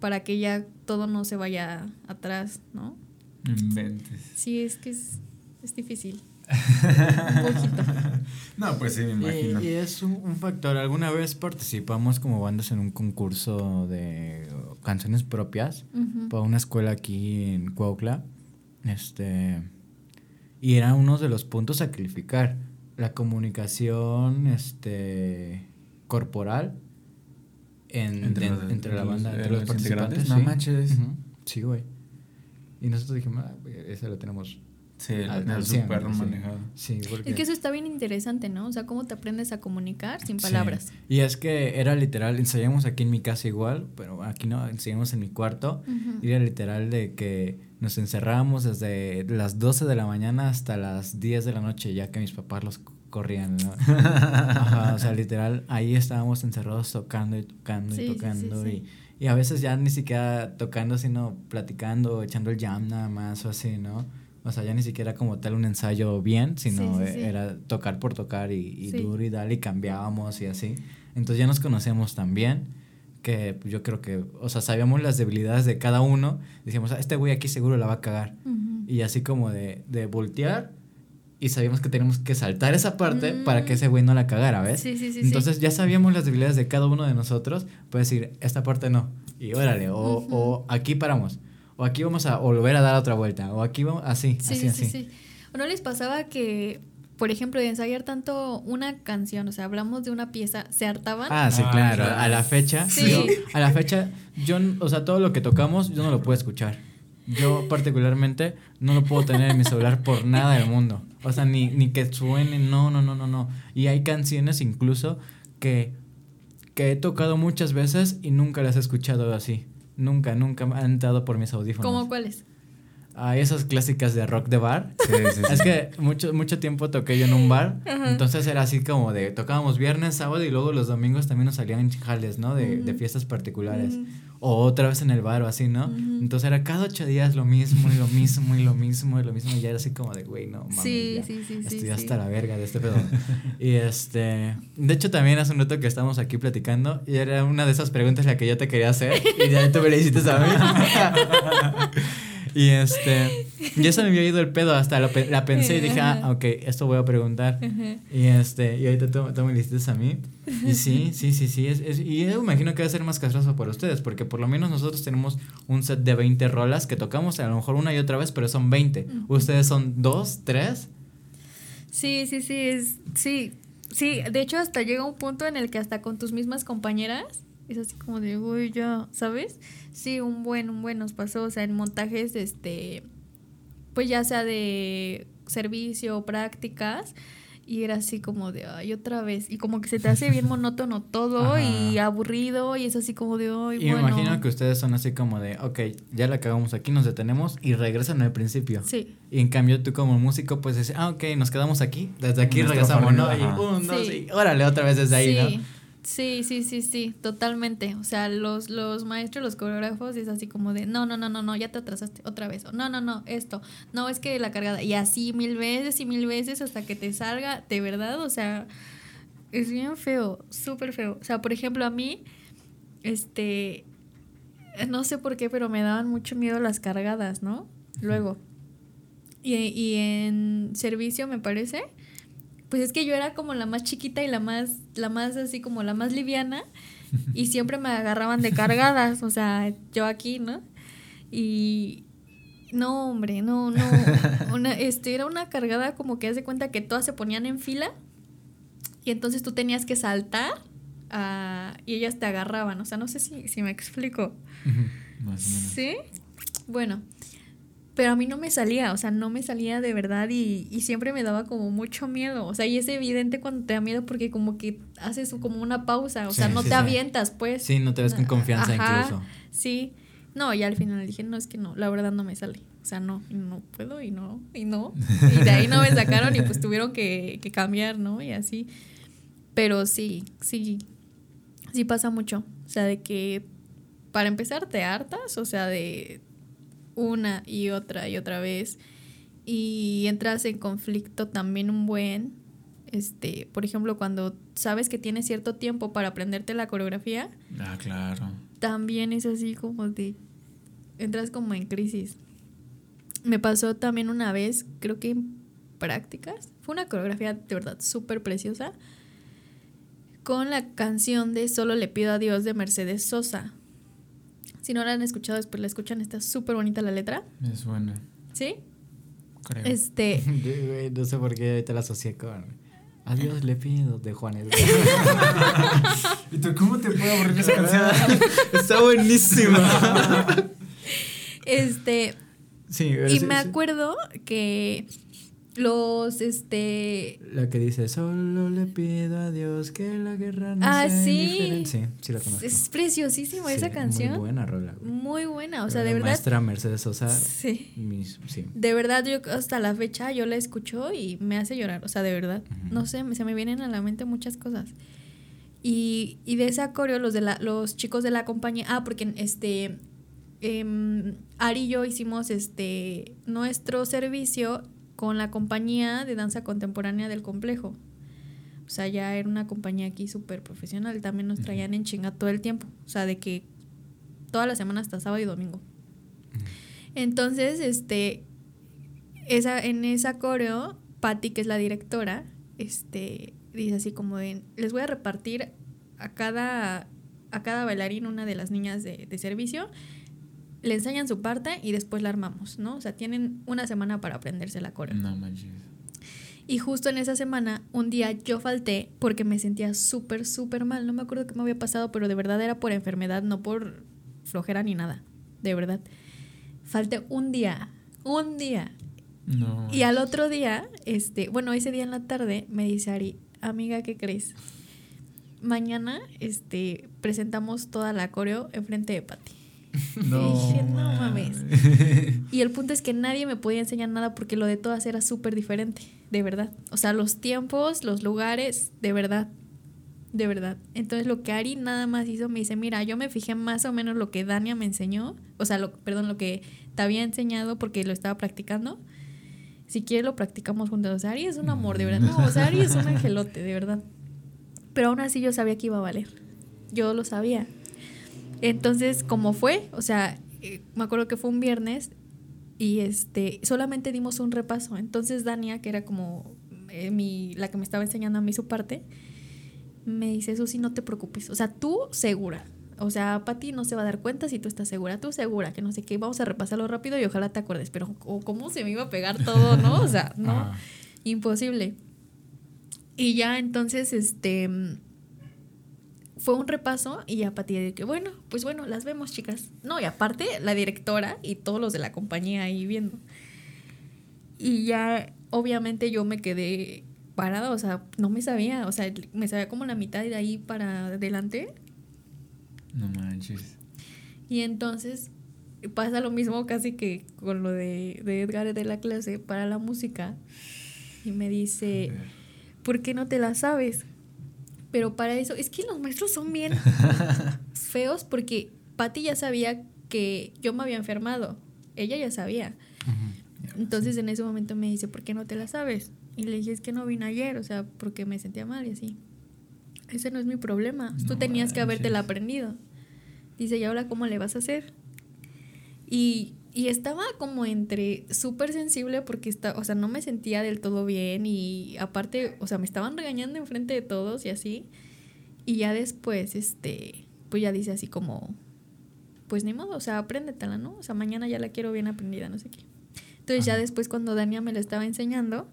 para que ya todo no se vaya atrás, ¿no? Inventes. Sí, es que es, es difícil. (laughs) Un poquito. No, pues sí, me imagino. Y, y es un, un factor. Alguna vez participamos como bandas en un concurso de canciones propias para una escuela aquí en Cuautla. Este. Y era uno de los puntos a calificar. La comunicación este, corporal en- Entre en- los- entre, la banda, entre los, los participantes. no sí. manches. Sí, güey. Y nosotros dijimos, ah, ese lo tenemos. Sí, cien, súper sí. porque... Es que eso está bien interesante, ¿no? O sea, cómo te aprendes a comunicar sin Sí. palabras. Y es que era literal, ensayamos aquí en mi casa igual, pero aquí no, ensayamos en mi cuarto. Y era literal de que nos encerrábamos desde las 12 de la mañana hasta las 10 de la noche, ya que mis papás los corrían, ¿no? (laughs) Ajá, o sea, literal, ahí estábamos encerrados tocando y tocando Sí, y sí, sí, tocando. sí. Y, y a veces ya ni siquiera tocando, sino platicando, echando el jam nada más o así, ¿no? O sea, ya ni siquiera como tal un ensayo bien, sino Sí, sí, eh, sí. era tocar por tocar y, y duro y dale y cambiábamos y así. Entonces ya nos conocemos tan bien que yo creo que, o sea, sabíamos las debilidades de cada uno. Decíamos, "Ah, este güey aquí seguro la va a cagar. Ujú. Y así como de, de voltear y sabíamos que teníamos que saltar esa parte Mm. para que ese güey no la cagara, ¿ves? Sí, sí, sí, sí. Entonces ya sabíamos las debilidades de cada uno de nosotros. Puedes decir, esta parte no. Y órale, o, o aquí paramos. O aquí vamos a volver a dar otra vuelta. O aquí vamos, así, Sí, así, sí, así. sí, sí. ¿O no les pasaba que, por ejemplo, de ensayar tanto una canción, o sea, hablamos de una pieza, se hartaban? Ah, sí, Ah, claro. A la fecha, Sí. yo- a la fecha, yo, o sea, todo lo que tocamos, yo no lo puedo escuchar. Yo particularmente no lo puedo tener en mi celular por nada del mundo. O sea, ni, ni que suene, no, no, no, no, no. Y hay canciones incluso que, que he tocado muchas veces y nunca las he escuchado así. Nunca, nunca han entrado por mis audífonos. ¿Cómo cuáles? a esas clásicas de rock de bar. Sí, sí, sí. Es que mucho, mucho tiempo toqué yo en un bar, Ajá. entonces era así como de, tocábamos viernes, sábado y luego los domingos también nos salían jales, ¿no? De, de fiestas particulares. Ujú. O otra vez en el bar o así, ¿no? Entonces era cada ocho días lo mismo y lo mismo y lo mismo y lo mismo y ya era así como de, güey, no mames. Sí, ya, sí, sí, Estoy sí, hasta sí. la verga de este pedo. y este, de hecho también hace un rato que estábamos aquí platicando y era una de esas preguntas la que yo te quería hacer y ya tú me la hiciste a mí. (laughs) y este, y eso me había ido el pedo, hasta pe- la pensé y dije, ah, ok, esto voy a preguntar. Ajá. Y este, y ahorita tú, tú me lo hiciste a mí. Y (laughs) sí, sí, sí, sí. Es, es- y yo imagino que va a ser más castroso para ustedes, porque por lo menos nosotros tenemos un set de 20 rolas que tocamos a lo mejor una y otra vez, pero son 20. ¿Ustedes son dos, tres? Sí, sí, sí, es, sí, sí, de hecho hasta llega un punto en el que hasta con tus mismas compañeras es así como de, uy, ya, ¿sabes? Sí, un buen, un buen nos pasó, o sea, en montajes, este, pues ya sea de servicio o prácticas, y era así como de, ay, otra vez, y como que se te hace bien (laughs) monótono todo Ajá. y aburrido, y es así como de, ay, Y me imagino que ustedes son así como de, ok, ya la acabamos aquí, nos detenemos y regresan al principio. Sí, Y en cambio tú como músico pues dices, ah, ok, nos quedamos aquí, desde aquí Nuestro regresamos, ¿no? Y un, dos, Sí. y órale, otra vez desde ahí, sí. ¿no? Sí, sí, sí, sí, totalmente. O sea, los, los maestros, los coreógrafos es así como de, no, no, no, no, no, ya te atrasaste otra vez. O, no, no, no, esto. No, es que la cargada. Y así mil veces y mil veces hasta que te salga, de verdad, o sea, es bien feo, súper feo. O sea, por ejemplo, a mí, este, no sé por qué, pero me daban mucho miedo las cargadas, ¿no? Luego. Y, y en servicio, me parece, pues es que yo era como la más chiquita y la más, la más así como la más liviana (laughs) y siempre me agarraban de cargadas, o sea, yo aquí, ¿no? Y no, hombre, no, no, (laughs) una, este era una cargada como que hace cuenta que todas se ponían en fila y entonces tú tenías que saltar ah, y ellas te agarraban, o sea, no sé si, si me explico. Más o menos. ¿Sí? Bueno, pero a mí no me salía, o sea, no me salía de verdad y, y siempre me daba como mucho miedo. O sea, y es evidente cuando te da miedo porque como que haces como una pausa, o sea, no sí, te sí. avientas, pues. Sí, no te ves con confianza Ajá, incluso. Sí. No, y al final dije, no, es que no, la verdad no me sale. O sea, no, no puedo y no, y no. Y de ahí no me sacaron y pues tuvieron que, que cambiar, ¿no? Y así. Pero sí, sí, sí pasa mucho. O sea, de que para empezar te hartas, o sea, de una y otra y otra vez. Y entras en conflicto también un buen. Este, por ejemplo, cuando sabes que tienes cierto tiempo para aprenderte la coreografía, Ah, claro. también es así como de entras como en crisis. Me pasó también una vez, creo que en prácticas, fue una coreografía de verdad súper preciosa con la canción de Solo le pido a Dios de Mercedes Sosa. Si no la han escuchado, después la escuchan, está súper bonita la letra, Me suena, ¿sí? creo. Este, (laughs) No sé por qué ahorita la asocié con Adiós le pido de Juanes. (laughs) ¿Y tú cómo te puede aburrir esa canción? (laughs) Está buenísima. este, Sí, y sí, me sí. acuerdo que los, este, La que dice, solo le pido a Dios que la guerra no Ah, sea sí. indiferente". Sí, sí la conozco. es preciosísima Sí, esa canción. Muy buena rola. güey. Muy buena, o sea, de verdad. Maestra Mercedes Sosa. Sí. mis- sí. De verdad, yo hasta la fecha yo la escucho y me hace llorar. O sea, de verdad. No sé, se me vienen a la mente muchas cosas. Y, y de esa coreo, los de la, los chicos de la compañía. Ah, porque este. em, Ari y yo hicimos este nuestro servicio con la compañía de danza contemporánea del complejo. O sea, ya era una compañía aquí súper profesional. También nos traían en chinga todo el tiempo. O sea, de que toda la semana hasta sábado y domingo. Entonces, este, esa, en esa coreo, Patty, que es la directora, este, dice así como de, les voy a repartir a cada, a cada bailarín una de las niñas de, de servicio, le enseñan su parte y después la armamos, ¿no? O sea, tienen una semana para aprenderse la coreo. No manches. Y justo en esa semana, un día yo falté porque me sentía súper, súper mal. No me acuerdo qué me había pasado, pero de verdad era por enfermedad, no por flojera ni nada. De verdad. Falté un día, un día. No. Y al otro día, este, bueno, ese día en la tarde, me dice Ari, amiga, ¿qué crees? Mañana, este, presentamos toda la coreo enfrente de Pati. (laughs) No. Y dije, no mames. (laughs) Y el punto es que nadie me podía enseñar nada porque lo de todas era súper diferente, de verdad. O sea, los tiempos, los lugares, de verdad. De verdad. Entonces lo que Ari nada más hizo, me dice, mira, yo me fijé más o menos lo que Dania me enseñó, o sea, lo, perdón, lo que te había enseñado porque lo estaba practicando. Si quieres lo practicamos juntos. O sea, Ari es un amor, de verdad. No, o sea, Ari es un (laughs) angelote, de verdad. Pero aún así yo sabía que iba a valer. Yo lo sabía. Entonces, como fue, o sea, eh, me acuerdo que fue un viernes y este solamente dimos un repaso. Entonces Dania, que era como eh, mi, la que me estaba enseñando a mí su parte, me dice, Susi, no te preocupes. O sea, tú segura. O sea, Pati no se va a dar cuenta si tú estás segura. Tú segura, que no sé qué. Vamos a repasarlo rápido y ojalá te acuerdes. Pero o ¿cómo se me iba a pegar todo, no? O sea, no. Ajá. Imposible. Y ya entonces, este... Fue un repaso y ya Pati de que, bueno, pues bueno, las vemos, chicas. No, y aparte, la directora y todos los de la compañía ahí viendo. Y ya, obviamente, yo me quedé parada, o sea, no me sabía, o sea, me sabía como la mitad de ahí para adelante. No manches. Y entonces pasa lo mismo casi que con lo de, de Edgar de la clase para la música. Y me dice, ¿por qué no te la sabes? Pero para eso, es que los maestros son bien (laughs) feos porque Patti ya sabía que yo me había enfermado. Ella ya sabía. Entonces en ese momento me dice, ¿por qué no te la sabes? Y le dije, es que no vine ayer, o sea, porque me sentía mal y así. Ese no es mi problema. Tú tenías que habértela aprendido. Dice, ¿y ahora cómo le vas a hacer? Y, y estaba como entre súper sensible porque está, o sea, no me sentía del todo bien y aparte, o sea, me estaban regañando enfrente de todos y así. Y ya después, este, pues ya dice así como, pues ni modo, o sea, apréndetela, ¿no? O sea, mañana ya la quiero bien aprendida, no sé qué. Entonces ya después cuando Dania me la estaba enseñando,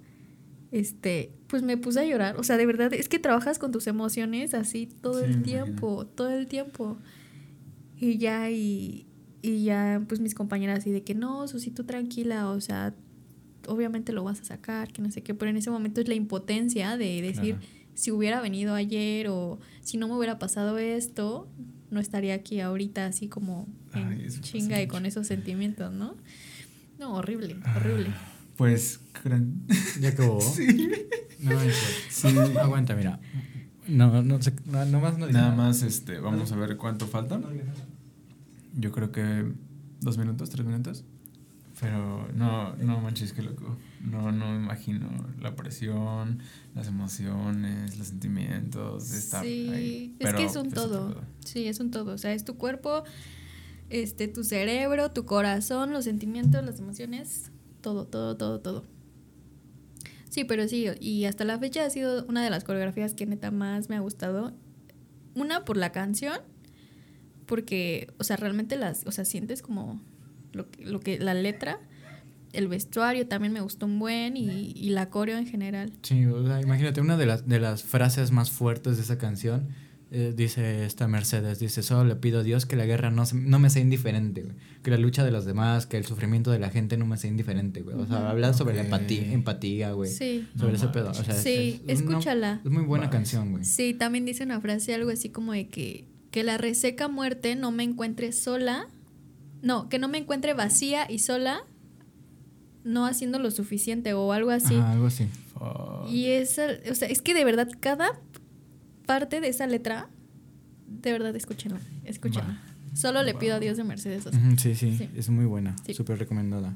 este, pues me puse a llorar. O sea, de verdad, es que trabajas con tus emociones así todo Sí, el tiempo, todo el tiempo. Y ya, y, y ya, pues mis compañeras así de que no, Susi, tú tranquila, o sea, obviamente lo vas a sacar, que no sé qué, pero en ese momento es la impotencia de decir, Claro. si hubiera venido ayer o si no me hubiera pasado esto, no estaría aquí ahorita así como en Ay, chinga y con esos sentimientos, ¿no? No, horrible, horrible. Pues, ¿Ya acabó? (laughs) sí. No, Sí. Aguanta, mira. No, no sé. No, nomás no Nada más, este, vamos a ver cuánto falta. Yo creo que dos minutos, tres minutos. Pero no, no manches, qué loco. No, no me imagino la presión, las emociones, los sentimientos estar Sí, ahí. es Pero que es un todo. pedo. Sí, es un todo. O sea, es tu cuerpo, este, tu cerebro, tu corazón, los sentimientos, las emociones, todo, todo, todo, todo. Sí, pero sí, y hasta la fecha ha sido una de las coreografías que neta más me ha gustado. Una por la canción, porque, o sea, realmente las, o sea, sientes como lo que, lo que la letra, el vestuario también me gustó un buen y, y la coreo en general. Sí, o sea, imagínate, una de las, de las frases más fuertes de esa canción eh, dice esta Mercedes, dice, solo le pido a Dios que la guerra no, se- no me sea indiferente, güey. Que la lucha de los demás, que el sufrimiento de la gente no me sea indiferente, güey. O sea, Ujú. hablan sobre la empatía, empatía, güey. Sí. Sobre No ese pedo. O sea, es- Sí, es, escúchala. es muy buena Vale. canción, güey. Sí, también dice una frase algo así como de que, que la reseca muerte no me encuentre sola, no, que no me encuentre vacía y sola, no haciendo lo suficiente o algo así. Ajá, algo así. Fuck. Y esa, o sea, es que de verdad cada parte de esa letra, de verdad escúchenla, escúchenla. Solo le pido a Dios de Mercedes. Sosa. Sí, sí, Sí. es muy buena, Sí. súper recomendada.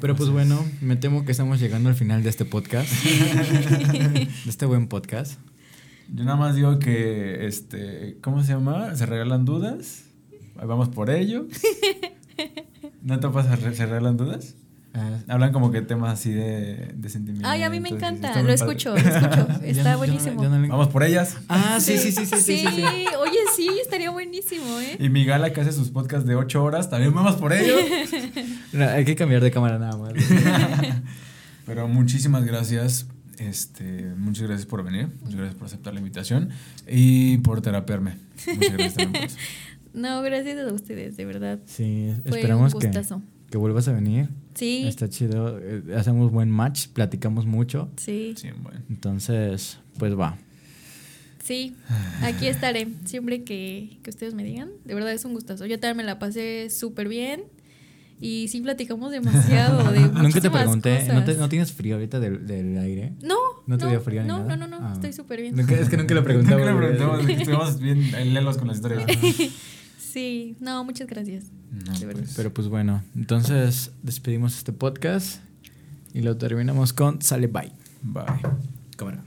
Pero pues bueno, me temo que estamos llegando al final de este podcast. (laughs) de este buen podcast. Yo nada más digo que, este, ¿cómo se llama? ¿Se regalan dudas? Ahí Vamos por ello. (laughs) ¿No te pasa, se regalan dudas? Ah, Hablan como que temas así de, de sentimientos. Ay, a mí me encanta, lo escucho, lo escucho, (laughs) está no- ya no- buenísimo. no Vamos por ellas. Ah, sí, sí, sí, sí, sí, sí, sí. oye, sí, estaría buenísimo, ¿eh? Y mi gala que hace sus podcasts de 8 horas, también vamos por ello. (laughs) No, hay que cambiar de cámara nada más. Pero muchísimas gracias. Este, muchas gracias por venir. Muchas gracias por aceptar la invitación y por terapearme. Muchas gracias también por eso. (laughs) No, gracias a ustedes, de verdad. Sí, Fue esperamos un que, que vuelvas a venir. Sí, Está chido, eh, hacemos buen match, platicamos mucho. sí. Sí, bueno. Entonces, pues va. Sí, aquí estaré siempre que, que ustedes me digan. De verdad es un gustazo. Yo también me la pasé súper bien. Y sí platicamos demasiado de (laughs) Nunca te pregunté, ¿no, te- cosas. ¿no tienes frío ahorita del, del aire? No, ¿No te dio frío ni no, nada? no, no, no, Ah. estoy súper bien. Nunca- es que nunca lo Nunca preguntaba. le güey. preguntamos, estuvimos bien lelos con las historias. (laughs) Sí, no, muchas gracias. No, De verdad. pues. Pero pues bueno, entonces despedimos este podcast y lo terminamos con Sale Bye. Bye. Cámara.